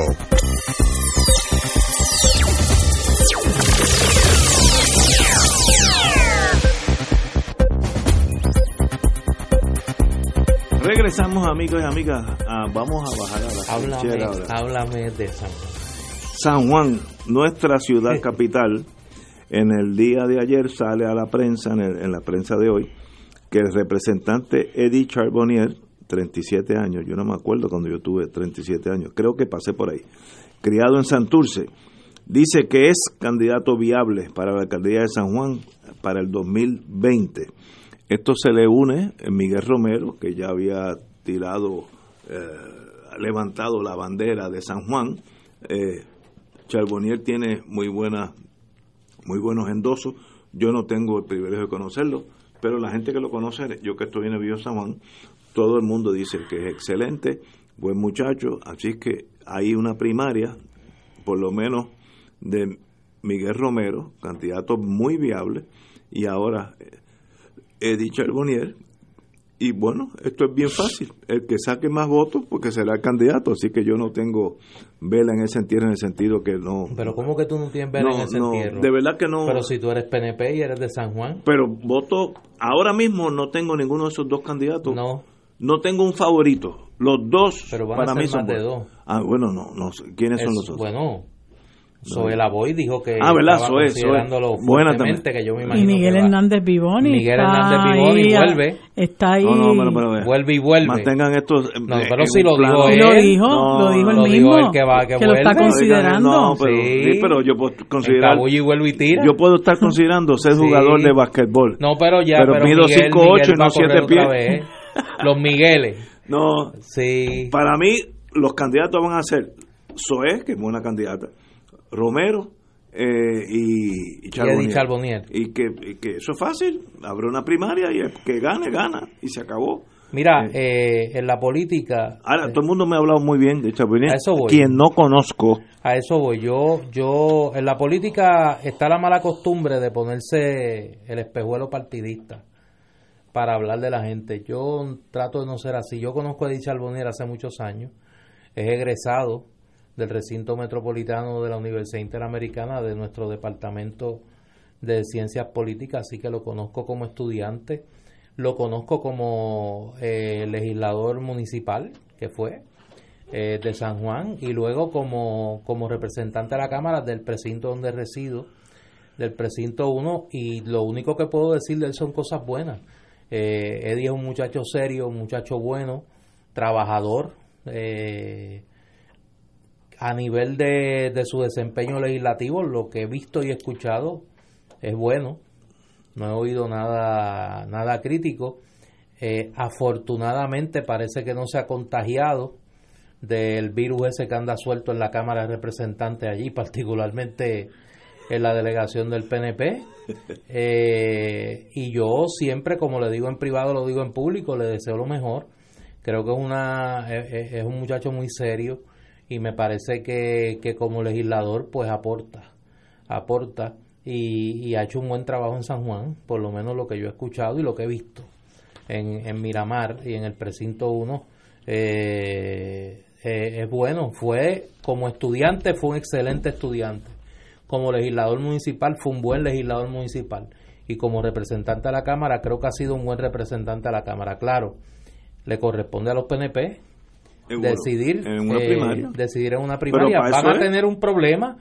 Regresamos, amigos y amigas. Ah, vamos a bajar a la Háblame, ahora. háblame de San Juan. San Juan, nuestra ciudad capital, en el día de ayer sale a la prensa, en, el- en la prensa de hoy, que el representante Eddie Charbonnier, 37 años, yo no me acuerdo cuando yo tuve 37 años, creo que pasé por ahí, criado en Santurce, dice que es candidato viable para la alcaldía de San Juan para el 2020. Esto se le une a Miguel Romero, que ya había tirado, eh, levantado la bandera de San Juan. Eh, tiene muy buena, muy buenos endosos. Yo no tengo el privilegio de conocerlo, pero la gente que lo conoce, yo que estoy en el Viejo San Juan, todo el mundo dice que es excelente, buen muchacho, así que hay una primaria, por lo menos de Miguel Romero, candidato muy viable, y ahora eh, Eddie Charbonnier, y bueno, esto es bien fácil. El que saque más votos, porque será el candidato. Así que yo no tengo vela en ese entierro, en el sentido que no. Pero ¿cómo que tú no tienes vela en ese entierro? De verdad que no. Pero si tú eres PNP y eres de San Juan. Pero voto. Ahora mismo no tengo ninguno de esos dos candidatos. No. No tengo un favorito. Los dos Pero van para a ser mí son más de buenos. dos. Ah, bueno, no, no. ¿Quiénes son los dos? Bueno, Zoela Boy dijo que Ah, ¿verdad? estaba Zoe, considerándolo Zoe. Buena que yo me Y imagino Miguel que. Hernández Vivoni. Miguel está Hernández Vivoni ahí, vuelve. Está ahí. No, no, pero, pero, eh, Vuelve y vuelve. Mantengan estos. eh, No, eh, pero si lo dijo Y él. lo dijo, No, lo dijo el lo dijo mismo. él que va- que lo está vuelve. considerando. No, pero, Sí. sí, pero yo puedo considerar. Y vuelve y tira. Yo puedo estar considerando ser Sí. jugador de basquetbol. No, pero ya. Pero Pero, mido Miguel, 5'8" Miguel y no a correr 7 otra pies. Los Migueles. No, Sí. para mí los candidatos van a ser Zoé, que es buena candidata, Romero eh, y, y Charbonnier. Y que, y que eso es fácil, abre una primaria y el que gane, gana, y se acabó. Mira, eh, en la política. Ahora, todo el mundo me ha hablado muy bien de Charbonnier. A eso voy. Quien no conozco, A eso voy. Yo, yo, en la política está la mala costumbre de ponerse el espejuelo partidista para hablar de la gente. Yo trato de no ser así. Yo conozco a Eddie Charbonnier hace muchos años. Es egresado del recinto metropolitano de la Universidad Interamericana de nuestro departamento de ciencias políticas, así que lo conozco como estudiante, lo conozco como eh, legislador municipal, que fue, eh, de San Juan y luego como, como representante de la Cámara del precinto donde resido, del precinto 1 y lo único que puedo decir de él son cosas buenas. Eh, Eddie es un muchacho serio, un muchacho bueno, trabajador, eh, a nivel de, de su desempeño legislativo, lo que he visto y escuchado es bueno, no he oído nada, nada crítico. Eh, afortunadamente parece que no se ha contagiado del virus ese que anda suelto en la Cámara de Representantes allí, particularmente en la delegación del PNP. Eh, y yo siempre, como le digo en privado, lo digo en público, le deseo lo mejor. Creo que es, una, es, es un muchacho muy serio y me parece que, que como legislador pues aporta, aporta y, ha hecho un buen trabajo en San Juan, por lo menos lo que yo he escuchado y lo que he visto en, en Miramar y en el precinto 1 eh, eh, es bueno. Fue como estudiante, fue un excelente estudiante. Como legislador municipal, fue un buen legislador municipal. Y como representante a la Cámara, creo que ha sido un buen representante a la Cámara. Claro, le corresponde a los PNP Seguro, decidir en una eh, primaria. decidir en una primaria. Van a es. tener un problema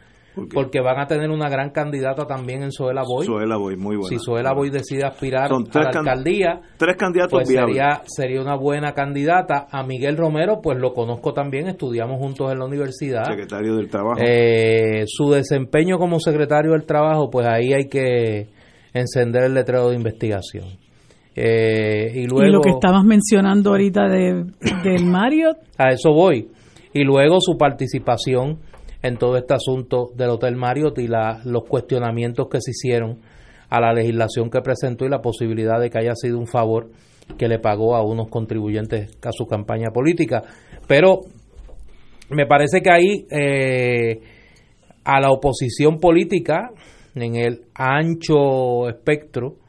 porque van a tener una gran candidata también en Zoela Boy. Zoela Boy, muy buena. si Zoela Boy decide aspirar a la alcaldía, Tres candidatos pues sería, sería una buena candidata. A Miguel Romero, pues lo conozco también, estudiamos juntos en la universidad. Secretario del Trabajo. Eh, su desempeño como secretario del Trabajo, pues ahí hay que encender el letrero de investigación. Eh, y luego y lo que estabas mencionando ahorita de, del Mario, a eso voy. Y luego su participación en todo este asunto del Hotel Marriott y la, los cuestionamientos que se hicieron a la legislación que presentó y la posibilidad de que haya sido un favor que le pagó a unos contribuyentes a su campaña política. Pero me parece que ahí eh, a la oposición política, en el ancho espectro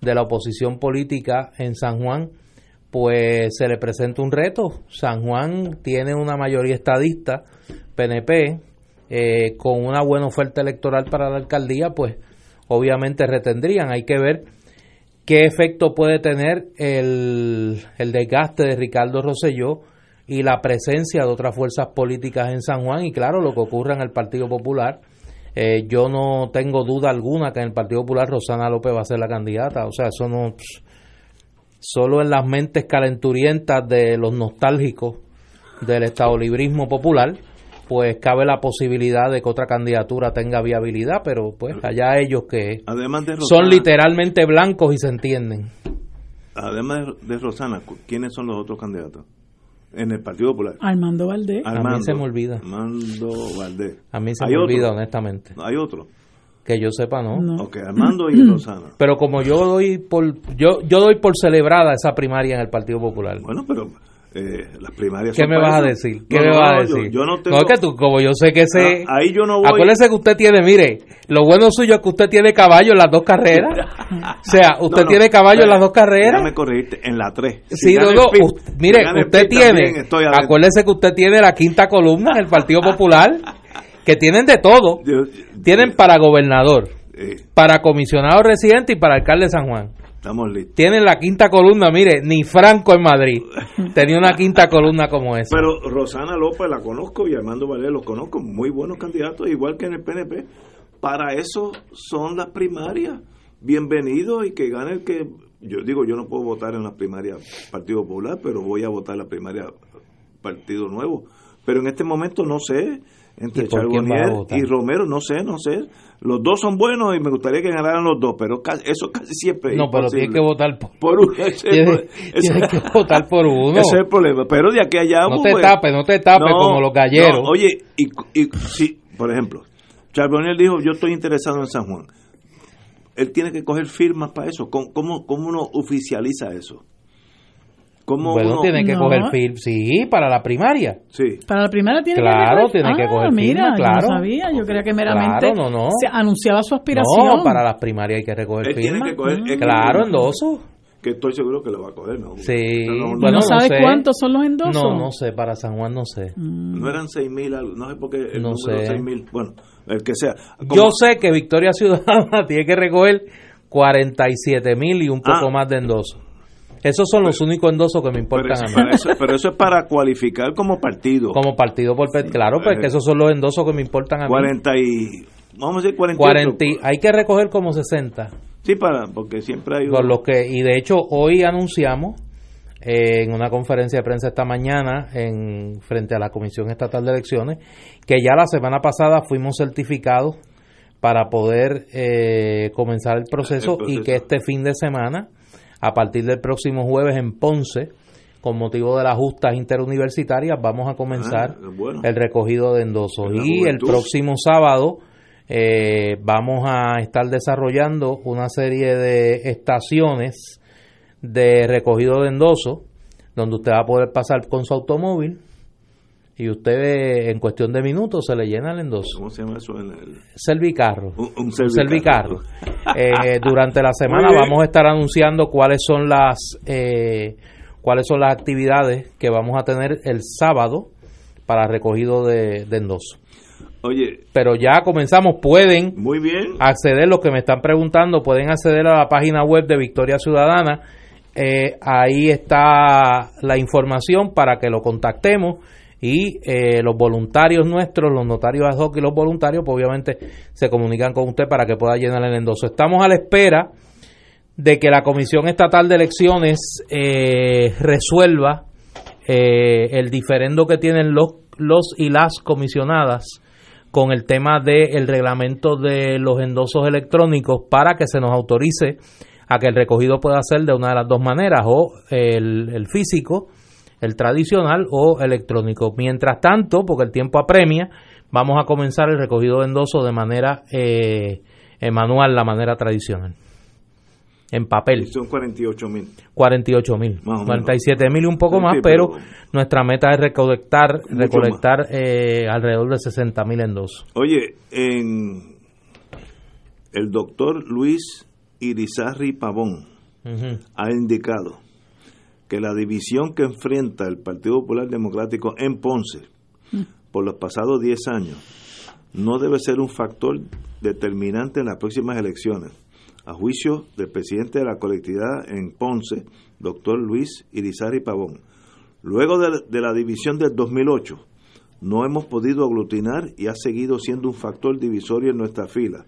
de la oposición política en San Juan, pues se le presenta un reto. San Juan tiene una mayoría estadista, PNP, eh, con una buena oferta electoral para la alcaldía, pues obviamente retendrían. Hay que ver qué efecto puede tener el, el desgaste de Ricardo Rosselló y la presencia de otras fuerzas políticas en San Juan y claro, lo que ocurra en el Partido Popular. Eh, yo no tengo duda alguna que en el Partido Popular Rosana López va a ser la candidata. O sea, eso no... Solo en las mentes calenturientas de los nostálgicos del estadolibrismo popular, pues cabe la posibilidad de que otra candidatura tenga viabilidad, pero pues allá ellos que Además de Rosana, son literalmente blancos y se entienden. Además de Rosana, ¿quiénes son los otros candidatos? En el Partido Popular. Armando Valdés. Armando, se me olvida. Armando Valdés. A mí se ¿Hay me otro? olvida, honestamente. ¿Hay otro? Que yo sepa, ¿no? No. Ok, Armando y Rosana. Pero como yo doy por yo yo doy por celebrada esa primaria en el Partido Popular. Bueno, pero eh, las primarias ¿Qué me vas a decir? ¿Qué No, me no, vas a decir? Yo, no tengo... es que tú, como yo sé que ese... Ah, ahí yo no voy. Acuérdese que usted tiene, mire, lo bueno suyo es que usted tiene caballo en las dos carreras. O sea, usted No, no, tiene caballo en las dos Déjame carreras. corregirte, en la 3. Sí, no, no, u- mire, usted tiene, acuérdese que usted tiene la quinta columna en el Partido Popular, que tienen de todo. Tienen para gobernador, eh, para comisionado residente y para alcalde de San Juan. Estamos listos. Tienen la quinta columna, mire, ni Franco en Madrid tenía una quinta columna como esa. Pero Rosana López la conozco y Armando Valera los conozco, muy buenos candidatos, igual que en el PNP. Para eso son las primarias. Bienvenido y que gane el que. Yo digo, yo no puedo votar en las primarias Partido Popular, pero voy a votar en la primaria Partido Nuevo. Pero en este momento no sé. Entre ¿Y por quién vas a Charbonnier y Romero, no sé, no sé. Los dos son buenos y me gustaría que ganaran los dos, pero eso casi siempre es no, pero imposible. tiene que votar por, por uno. Ese que votar por uno. ese es el problema. Pero de aquí a allá. No pues, te tapes, no te tapes como los galleros. no, oye, y, y si, por ejemplo, Charbonnier dijo: Yo estoy interesado en San Juan. Él tiene que coger firmas para eso. ¿Cómo, cómo, cómo uno oficializa eso? ¿Cómo Bueno, uno.? tiene que No. coger film, sí, para la primaria. Sí. Para la primera tiene Claro, que tiene que Ah, coger mira, firma, yo claro. no sabía, yo creía que meramente Claro, no, no. se anunciaba su aspiración. No, para las primarias hay que recoger Él tiene firma. que coger. que- Claro, endoso. Que estoy seguro que lo va a coger, ¿no? Sí. No, no, ¿Y Bueno, no sabes sé. cuántos son los endosos? No, no sé, para San Juan no sé. no eran 6 mil, no sé por qué el No número sé. 6 mil. Bueno, el que sea. Como- Yo sé que Victoria Ciudadana tiene que recoger 47 mil y un poco Ah. más de endosos. Esos son los únicos endosos que me pero, importan eso, a mí. eso, pero eso es para cualificar como partido. Como partido por pe- claro, pues Eh, esos son los endosos que me importan a mí. 40 y. Vamos a decir 48. 40 y- hay que recoger como 60. Sí, para, porque siempre hay. Los que y de hecho hoy anunciamos eh, en una conferencia de prensa esta mañana en frente a la Comisión Estatal de Elecciones que ya la semana pasada fuimos certificados para poder eh, comenzar el proceso, El proceso. y que este fin de semana a partir del próximo jueves en Ponce con motivo de las justas interuniversitarias vamos a comenzar Ah, bueno. el recogido de endosos y el próximo sábado eh, vamos a estar desarrollando una serie de estaciones de recogido de endosos donde usted va a poder pasar con su automóvil y usted en cuestión de minutos se le llena el endoso. ¿Cómo se llama eso? En el, Servicarro. un, un servicarro. servicarro. Eh, durante la semana vamos a estar anunciando cuáles son las eh, cuáles son las actividades que vamos a tener el sábado para recogido de, de endoso. Oye, Pero ya comenzamos, pueden muy bien. acceder, los que me están preguntando, pueden acceder a la página web de Victoria Ciudadana. Eh, ahí está la información para que lo contactemos y eh, los voluntarios nuestros, los notarios ad hoc y los voluntarios, pues obviamente se comunican con usted para que pueda llenar el endoso. Estamos a la espera de que la Comisión Estatal de Elecciones eh, resuelva eh, el diferendo que tienen los, los y las comisionadas con el tema del reglamento de los endosos electrónicos para que se nos autorice a que el recogido pueda ser de una de las dos maneras, o el, el físico, el tradicional o electrónico. Mientras tanto, porque el tiempo apremia, vamos a comenzar el recogido de endosos de manera eh, eh, manual, la manera tradicional. En papel, Son 48 mil. 48 mil, Más o menos. 47 mil y un poco Sí, más, sí, pero, pero- nuestra meta es recolectar, recolectar eh, alrededor de 60 mil endosos. Oye, en el doctor Luis Irizarri Pavón ha indicado que la división que enfrenta el Partido Popular Democrático en Ponce por los pasados 10 años no debe ser un factor determinante en las próximas elecciones. A juicio del presidente de la colectividad en Ponce, doctor Luis Irizarri Pavón. Luego de, de la división del 2008, no hemos podido aglutinar y ha seguido siendo un factor divisorio en nuestra fila.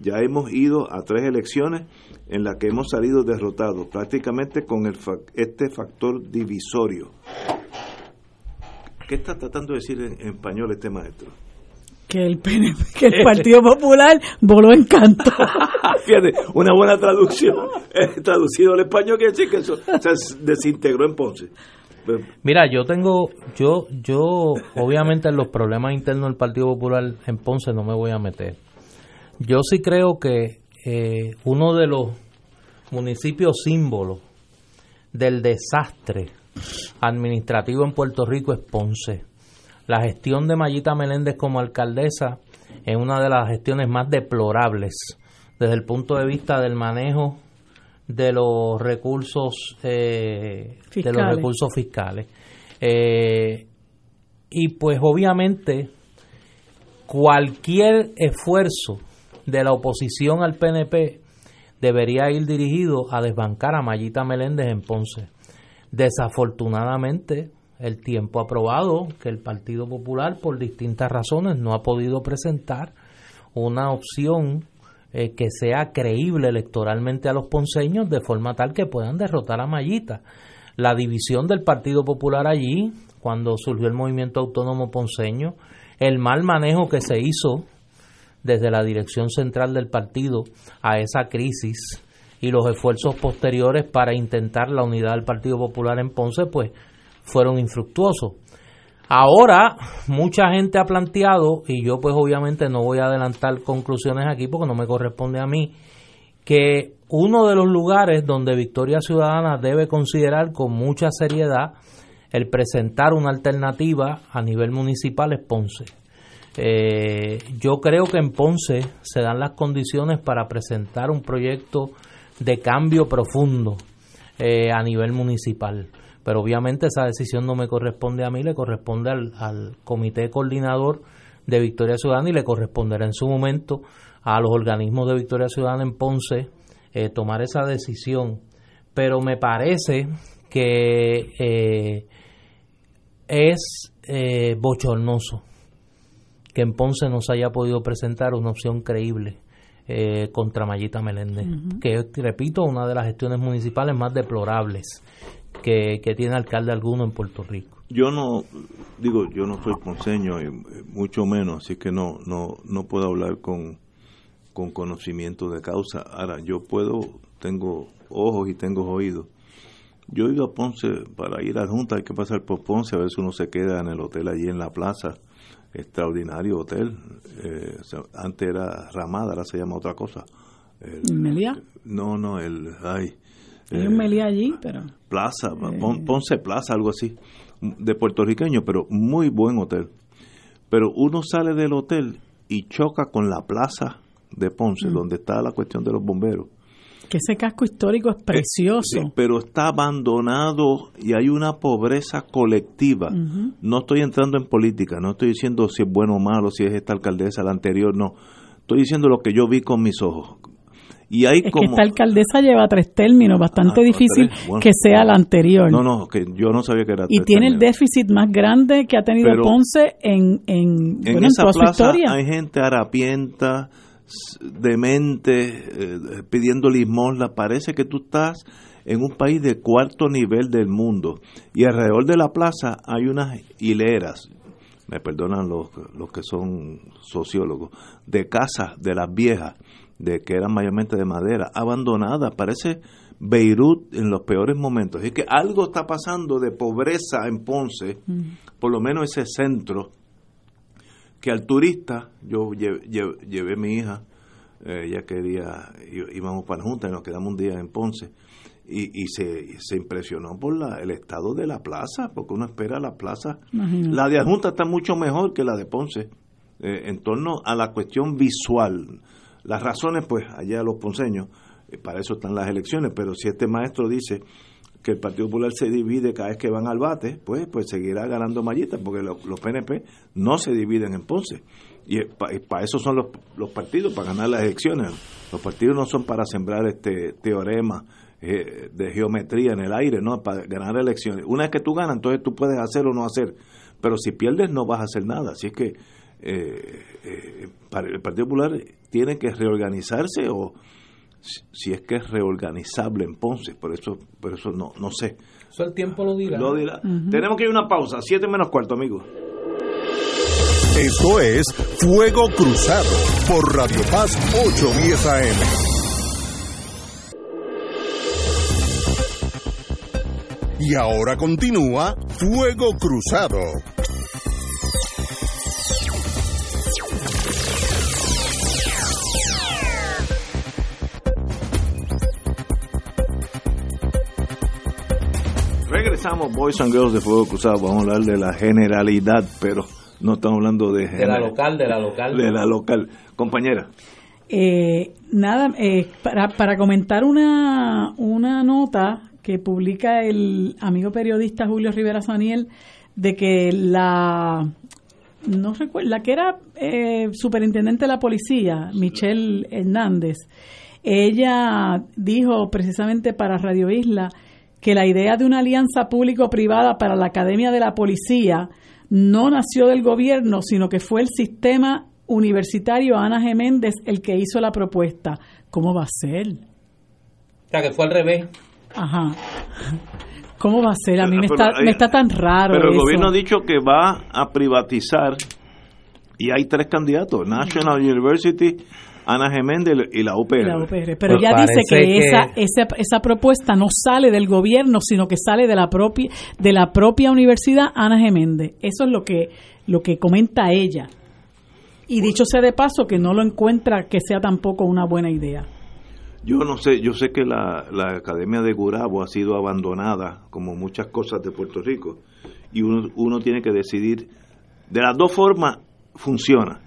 Ya hemos ido a tres elecciones en las que hemos salido derrotados, prácticamente con el fa- este factor divisorio. ¿Qué está tratando de decir en, en español este maestro? Que el PNP, que el Partido Popular voló en canto. Fíjate, una buena traducción. Eh, traducido al español quiere decir que eso se desintegró en Ponce. Mira, yo tengo, yo, yo, obviamente en los problemas internos del Partido Popular en Ponce no me voy a meter. Yo sí creo que eh, uno de los municipios símbolos del desastre administrativo en Puerto Rico es Ponce. La gestión de Mayita Meléndez como alcaldesa es una de las gestiones más deplorables desde el punto de vista del manejo de los recursos eh, de los recursos fiscales eh, y pues obviamente cualquier esfuerzo de la oposición al PNP debería ir dirigido a desbancar a Mayita Meléndez en Ponce. Desafortunadamente, el tiempo ha probado que el Partido Popular, por distintas razones, no ha podido presentar una opción eh, que sea creíble electoralmente a los ponceños de forma tal que puedan derrotar a Mayita. La división del Partido Popular allí, cuando surgió el movimiento autónomo ponceño, el mal manejo que se hizo desde la dirección central del partido a esa crisis y los esfuerzos posteriores para intentar la unidad del Partido Popular en Ponce, pues fueron infructuosos. Ahora, mucha gente ha planteado, y yo pues obviamente no voy a adelantar conclusiones aquí porque no me corresponde a mí, que uno de los lugares donde Victoria Ciudadana debe considerar con mucha seriedad el presentar una alternativa a nivel municipal es Ponce. Eh, yo creo que en Ponce se dan las condiciones para presentar un proyecto de cambio profundo eh, a nivel municipal. Pero obviamente esa decisión no me corresponde a mí, le corresponde al, comité coordinador de Victoria Ciudadana y le corresponderá en su momento a los organismos de Victoria Ciudadana en Ponce eh, tomar esa decisión. Pero me parece que es bochornoso que en Ponce no se haya podido presentar una opción creíble eh, contra Mayita Meléndez, que repito, una de las gestiones municipales más deplorables que, tiene alcalde alguno en Puerto Rico. Yo no, digo, yo no soy ponceño, y eh, mucho menos, así que no, no, no puedo hablar con, con conocimiento de causa. Ahora, yo puedo, tengo ojos y tengo oídos. Yo he ido a Ponce para ir a la Junta, hay que pasar por Ponce, a ver si uno se queda en el hotel allí en la plaza extraordinario hotel. Eh, antes era Ramada, ahora se llama otra cosa. El, ¿Melía? No, no, el. Ay, Hay un eh, Melía allí, pero. Plaza, eh, Ponce Plaza, algo así. De puertorriqueño, pero muy buen hotel. Pero uno sale del hotel y choca con la plaza de Ponce, mm. donde está la cuestión de los bomberos que ese casco histórico es eh, precioso. pero está abandonado y hay una pobreza colectiva. No estoy entrando en política, no estoy diciendo si es bueno o malo, si es esta alcaldesa, la anterior, no. Estoy diciendo lo que yo vi con mis ojos. Y hay es como... que esta alcaldesa lleva tres términos, bastante ah, difícil que sea la anterior. No, no, que yo no sabía que era Y tiene el déficit más grande que ha tenido Ponce en, en, en, esa plaza Hay gente harapienta, demente eh, pidiendo limosna, parece que tú estás en un país de cuarto nivel del mundo y alrededor de la plaza hay unas hileras, me perdonan los, los que son sociólogos, de casas de las viejas, de que eran mayormente de madera, abandonadas, parece Beirut en los peores momentos. Es que algo está pasando de pobreza en Ponce, por lo menos ese centro que al turista, yo llevé, a mi hija, eh, ella quería, íbamos para la Junta y nos quedamos un día en Ponce, y, y se, se, impresionó por la, el estado de la plaza, porque uno espera la plaza. La de Junta está mucho mejor que la de Ponce, eh, en torno a la cuestión visual. Las razones, pues, allá los ponceños, eh, para eso están las elecciones, pero si este maestro dice que el Partido Popular se divide cada vez que van al bate, pues, pues seguirá ganando mallitas, porque los, PNP no se dividen en Ponce. Y para eso son los, los, partidos, para ganar las elecciones. Los partidos no son para sembrar este teorema eh, de geometría en el aire, no, para ganar elecciones. Una vez que tú ganas, entonces tú puedes hacer o no hacer. Pero si pierdes, no vas a hacer nada. Así es que eh, eh, el Partido Popular tiene que reorganizarse o si es que es reorganizable en Ponce, por eso, por eso no, no sé. Eso el tiempo lo dirá. Tenemos que ir a una pausa, siete menos cuarto, amigos. Esto es Fuego Cruzado por Radio Paz 810 AM. Y ahora continúa Fuego Cruzado. Regresamos, Boys and Girls de Fuego Cruzado. Vamos a hablar de la generalidad, pero no estamos hablando de... De la local, de la local. De la local. Compañera. Eh, nada, eh, para, para comentar una, una nota que publica el amigo periodista Julio Rivera Saniel de que la no recuerdo, la que era eh, superintendente de la policía, Michelle Hernández, ella dijo precisamente para Radio Isla que la idea de una alianza público-privada para la Academia de la Policía no nació del gobierno, sino que fue el sistema universitario Ana Geméndez el que hizo la propuesta. ¿Cómo va a ser? O sea, que fue al revés. Ajá. ¿Cómo va a ser? A mí me, está, me está tan raro. Pero el eso. gobierno ha dicho que va a privatizar y hay tres candidatos: National University, Ana Geméndez y la UPR. La UPR. Pero Pues ella dice que- Esa, esa, esa propuesta no sale del gobierno, sino que sale de la propia, de la propia universidad Ana Geméndez. Eso es lo que, lo que comenta ella. Y dicho sea de paso, que no lo encuentra que sea tampoco una buena idea. Yo no sé, yo sé que la, la Academia de Gurabo ha sido abandonada, como muchas cosas de Puerto Rico, y uno, uno tiene que decidir, de las dos formas funciona.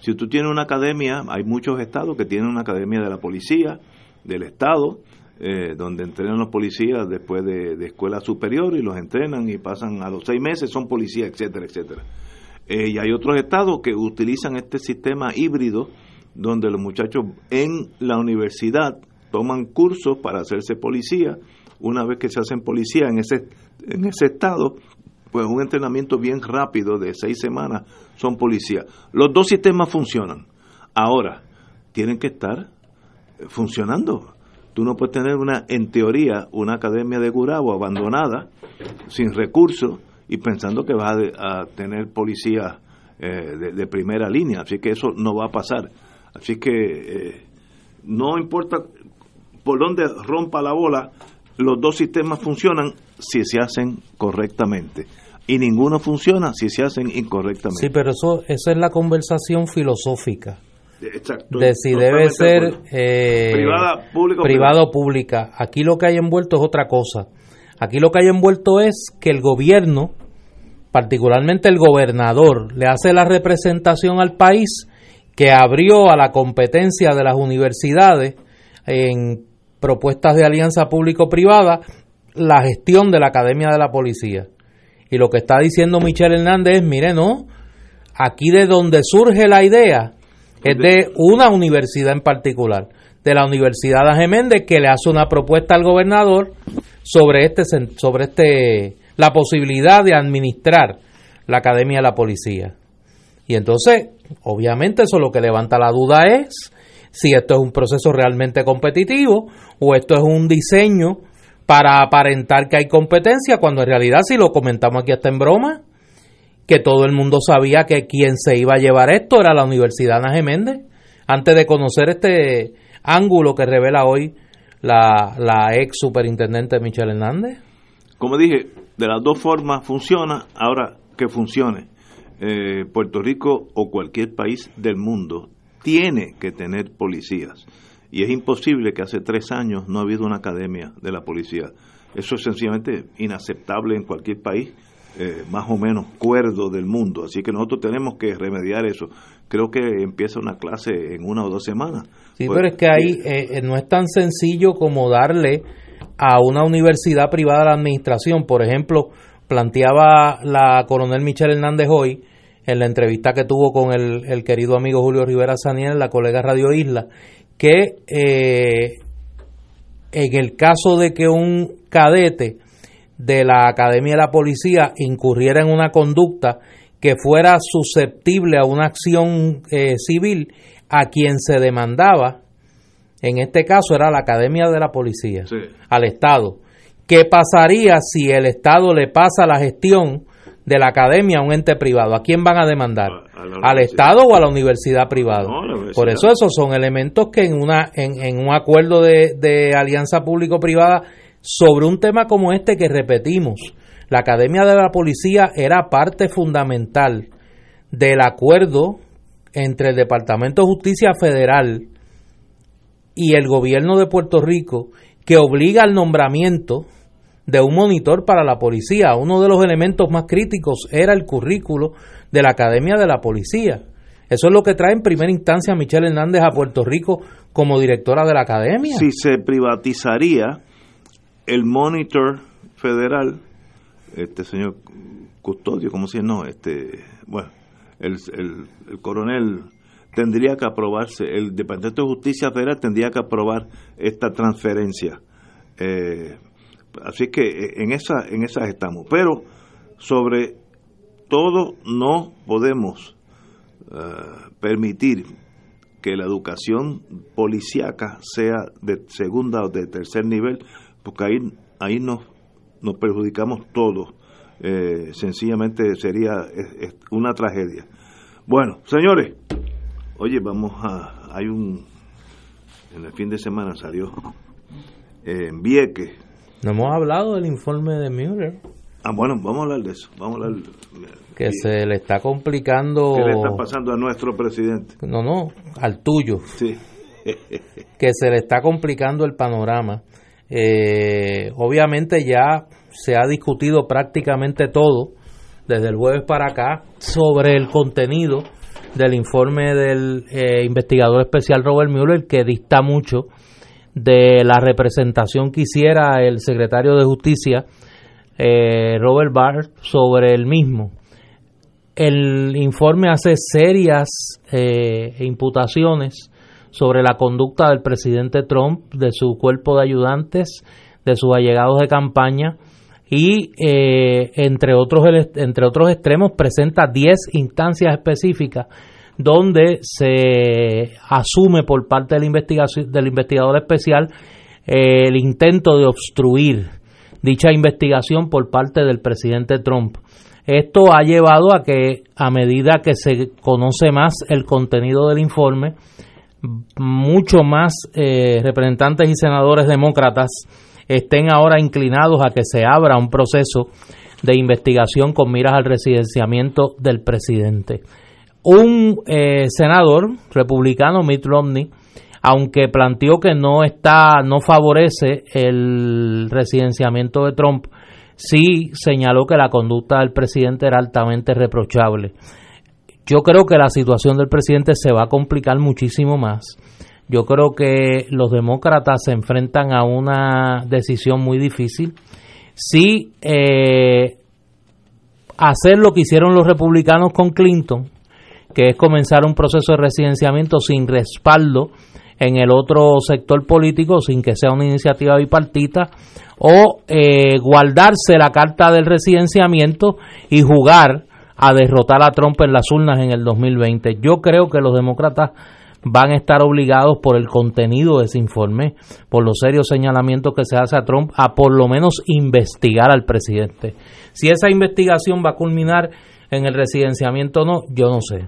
Si tú tienes una academia, hay muchos estados que tienen una academia de la policía, del estado, eh, donde entrenan los policías después de, escuela superior y los entrenan y pasan a los seis meses, son policías, etcétera, etcétera. Eh, y hay otros estados que utilizan este sistema híbrido donde los muchachos en la universidad toman cursos para hacerse policía. Una vez que se hacen policía en ese, en ese estado, pues un entrenamiento bien rápido de seis semanas son policías. Los dos sistemas funcionan. Ahora, tienen que estar eh, funcionando. Tú no puedes tener una, en teoría, una academia de Gurabo abandonada, sin recursos y pensando que vas a, tener policías eh, de, de primera línea. Así que eso no va a pasar. Así que eh, no importa por dónde rompa la bola, los dos sistemas funcionan si se hacen correctamente. Y ninguno funciona si se hacen incorrectamente. Sí, pero eso, esa es la conversación filosófica Exacto. de si debe ser eh, Privada, pública privada o pública. Aquí lo que hay envuelto es otra cosa. Aquí lo que hay envuelto es que el gobierno, particularmente el gobernador, le hace la representación al país que abrió a la competencia de las universidades en propuestas de alianza público-privada la gestión de la Academia de la Policía. Y lo que está diciendo Michelle Hernández es, mire, no, aquí de donde surge la idea es de una universidad en particular, de la Universidad de que le hace una propuesta al gobernador sobre este sobre este la posibilidad de administrar la Academia de la Policía. Y entonces, obviamente eso lo que levanta la duda es si esto es un proceso realmente competitivo o esto es un diseño para aparentar que hay competencia, cuando en realidad si lo comentamos aquí hasta en broma, que todo el mundo sabía que quien se iba a llevar esto era la Universidad Ana Geméndez, antes de conocer este ángulo que revela hoy la, la ex superintendente Michelle Hernández. Como dije, de las dos formas funciona, ahora que funcione. Eh, Puerto Rico o cualquier país del mundo tiene que tener policías. Y es imposible que hace tres años no ha habido una academia de la policía. Eso es sencillamente inaceptable en cualquier país eh, más o menos cuerdo del mundo. Así que nosotros tenemos que remediar eso. Creo que empieza una clase en una o dos semanas. Sí, Pues, pero es que ahí eh, eh, no es tan sencillo como darle a una universidad privada la administración. Por ejemplo, planteaba la coronel Michelle Hernández hoy en la entrevista que tuvo con el, el querido amigo Julio Rivera Saniel, la colega Radio Isla, que eh, en el caso de que un cadete de la Academia de la Policía incurriera en una conducta que fuera susceptible a una acción eh, civil, a quien se demandaba, en este caso era la Academia de la Policía, Sí. al Estado. ¿Qué pasaría si el Estado le pasa la gestión de la academia a un ente privado? ¿A quién van a demandar? A- a la ¿Al. Estado o a la universidad privada? No, a la universidad. Por eso esos son elementos que en, una, en, en un acuerdo de, de alianza público-privada sobre un tema como este que repetimos, la Academia de la Policía era parte fundamental del acuerdo entre el Departamento de Justicia Federal y el gobierno de Puerto Rico que obliga al nombramiento de un monitor para la policía. Uno de los elementos más críticos era el currículo de la Academia de la Policía. Eso es lo que trae en primera instancia Michelle Hernández a Puerto Rico como directora de la Academia. Si se privatizaría el monitor federal, este señor Custodio, ¿cómo se llama? No, este, bueno, el, el coronel tendría que aprobarse, el Departamento de Justicia Federal tendría que aprobar esta transferencia. Eh, así que eh, en, esa, en esas estamos. Pero sobre todo no podemos eh, permitir que la educación policíaca sea de segunda o de tercer nivel, porque ahí, ahí nos, nos perjudicamos todos. sencillamente sería una tragedia. Bueno, señores, Oye, vamos a. Hay un. En el fin de semana salió en Vieques. No hemos hablado del informe de Mueller. Ah, bueno, vamos a hablar de eso. Vamos a hablar. Que se le está complicando. ¿Qué le está pasando a nuestro presidente? No, no, al tuyo. Sí. que se le está complicando el panorama. Eh, obviamente ya se ha discutido prácticamente todo desde el jueves para acá sobre el contenido del informe del eh, investigador especial Robert Mueller que dista mucho de la representación que hiciera el secretario de Justicia eh, Robert Barr sobre el mismo. El informe hace serias eh, imputaciones sobre la conducta del presidente Trump, de su cuerpo de ayudantes, de sus allegados de campaña y eh, entre, otros, entre otros extremos presenta 10 instancias específicas donde se asume por parte del, investigación, del investigador especial eh, el intento de obstruir dicha investigación por parte del presidente Trump. Esto ha llevado a que a medida que se conoce más el contenido del informe, mucho más eh, representantes y senadores demócratas estén ahora inclinados a que se abra un proceso de investigación con miras al residenciamiento del presidente. Un eh, senador republicano, Mitt Romney, aunque planteó que no está, no favorece el residenciamiento de Trump, sí señaló que la conducta del presidente era altamente reprochable. Yo creo que la situación del presidente se va a complicar muchísimo más yo creo que los demócratas se enfrentan a una decisión muy difícil. Si eh, hacer lo que hicieron los republicanos con Clinton, que es comenzar un proceso de residenciamiento sin respaldo en el otro sector político, sin que sea una iniciativa bipartita, o eh, guardarse la carta del residenciamiento y jugar a derrotar a Trump en las urnas en el 2020. Yo creo que los demócratas van a estar obligados por el contenido de ese informe, por los serios señalamientos que se hace a Trump, a por lo menos investigar al presidente. Si esa investigación va a culminar en el residenciamiento o no, yo no sé.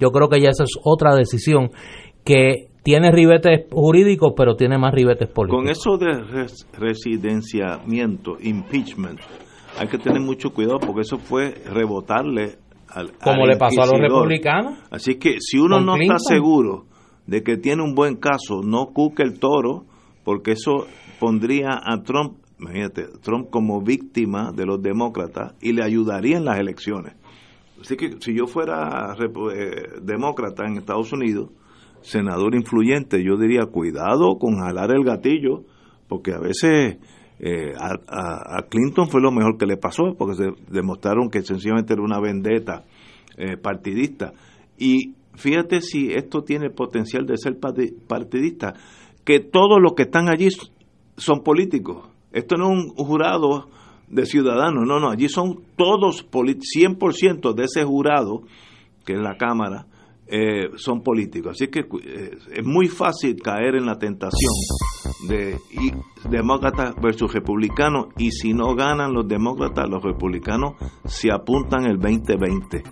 Yo creo que ya esa es otra decisión que tiene ribetes jurídicos, pero tiene más ribetes políticos. Con eso de residenciamiento, impeachment, hay que tener mucho cuidado porque eso fue rebotarle como le pasó a los republicanos. Así que si uno no está seguro de que tiene un buen caso, no cuque el toro, porque eso pondría a Trump, imagínate, Trump como víctima de los demócratas y le ayudaría en las elecciones. Así que si yo fuera eh, demócrata en Estados Unidos, senador influyente, yo diría cuidado con jalar el gatillo, porque a veces eh, a, Clinton fue lo mejor que le pasó, porque se demostraron que sencillamente era una vendetta eh, partidista. Y fíjate si esto tiene potencial de ser partidista, que todos los que están allí son políticos. Esto no es un jurado de ciudadanos, no, no, allí son todos, 100% de ese jurado, que es la Cámara, eh, son políticos. Así que eh, es muy fácil caer en la tentación de demócratas versus republicanos y si no ganan los demócratas, los republicanos se apuntan el 2020.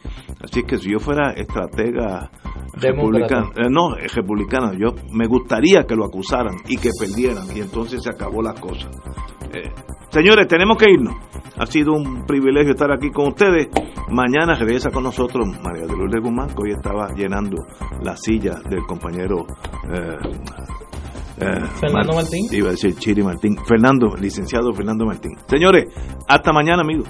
Así que si yo fuera estratega republicana, eh, no, republicana, yo me gustaría que lo acusaran y que perdieran y entonces se acabó la cosa. Señores, tenemos que irnos. Ha sido un privilegio estar aquí con ustedes. Mañana regresa con nosotros María de Lourdes Guzmán, que hoy estaba llenando la silla del compañero eh, Eh, Fernando Mar- Martín. Iba a decir Chiri Martín. Fernando, licenciado Fernando Martín. Señores, hasta mañana, amigos.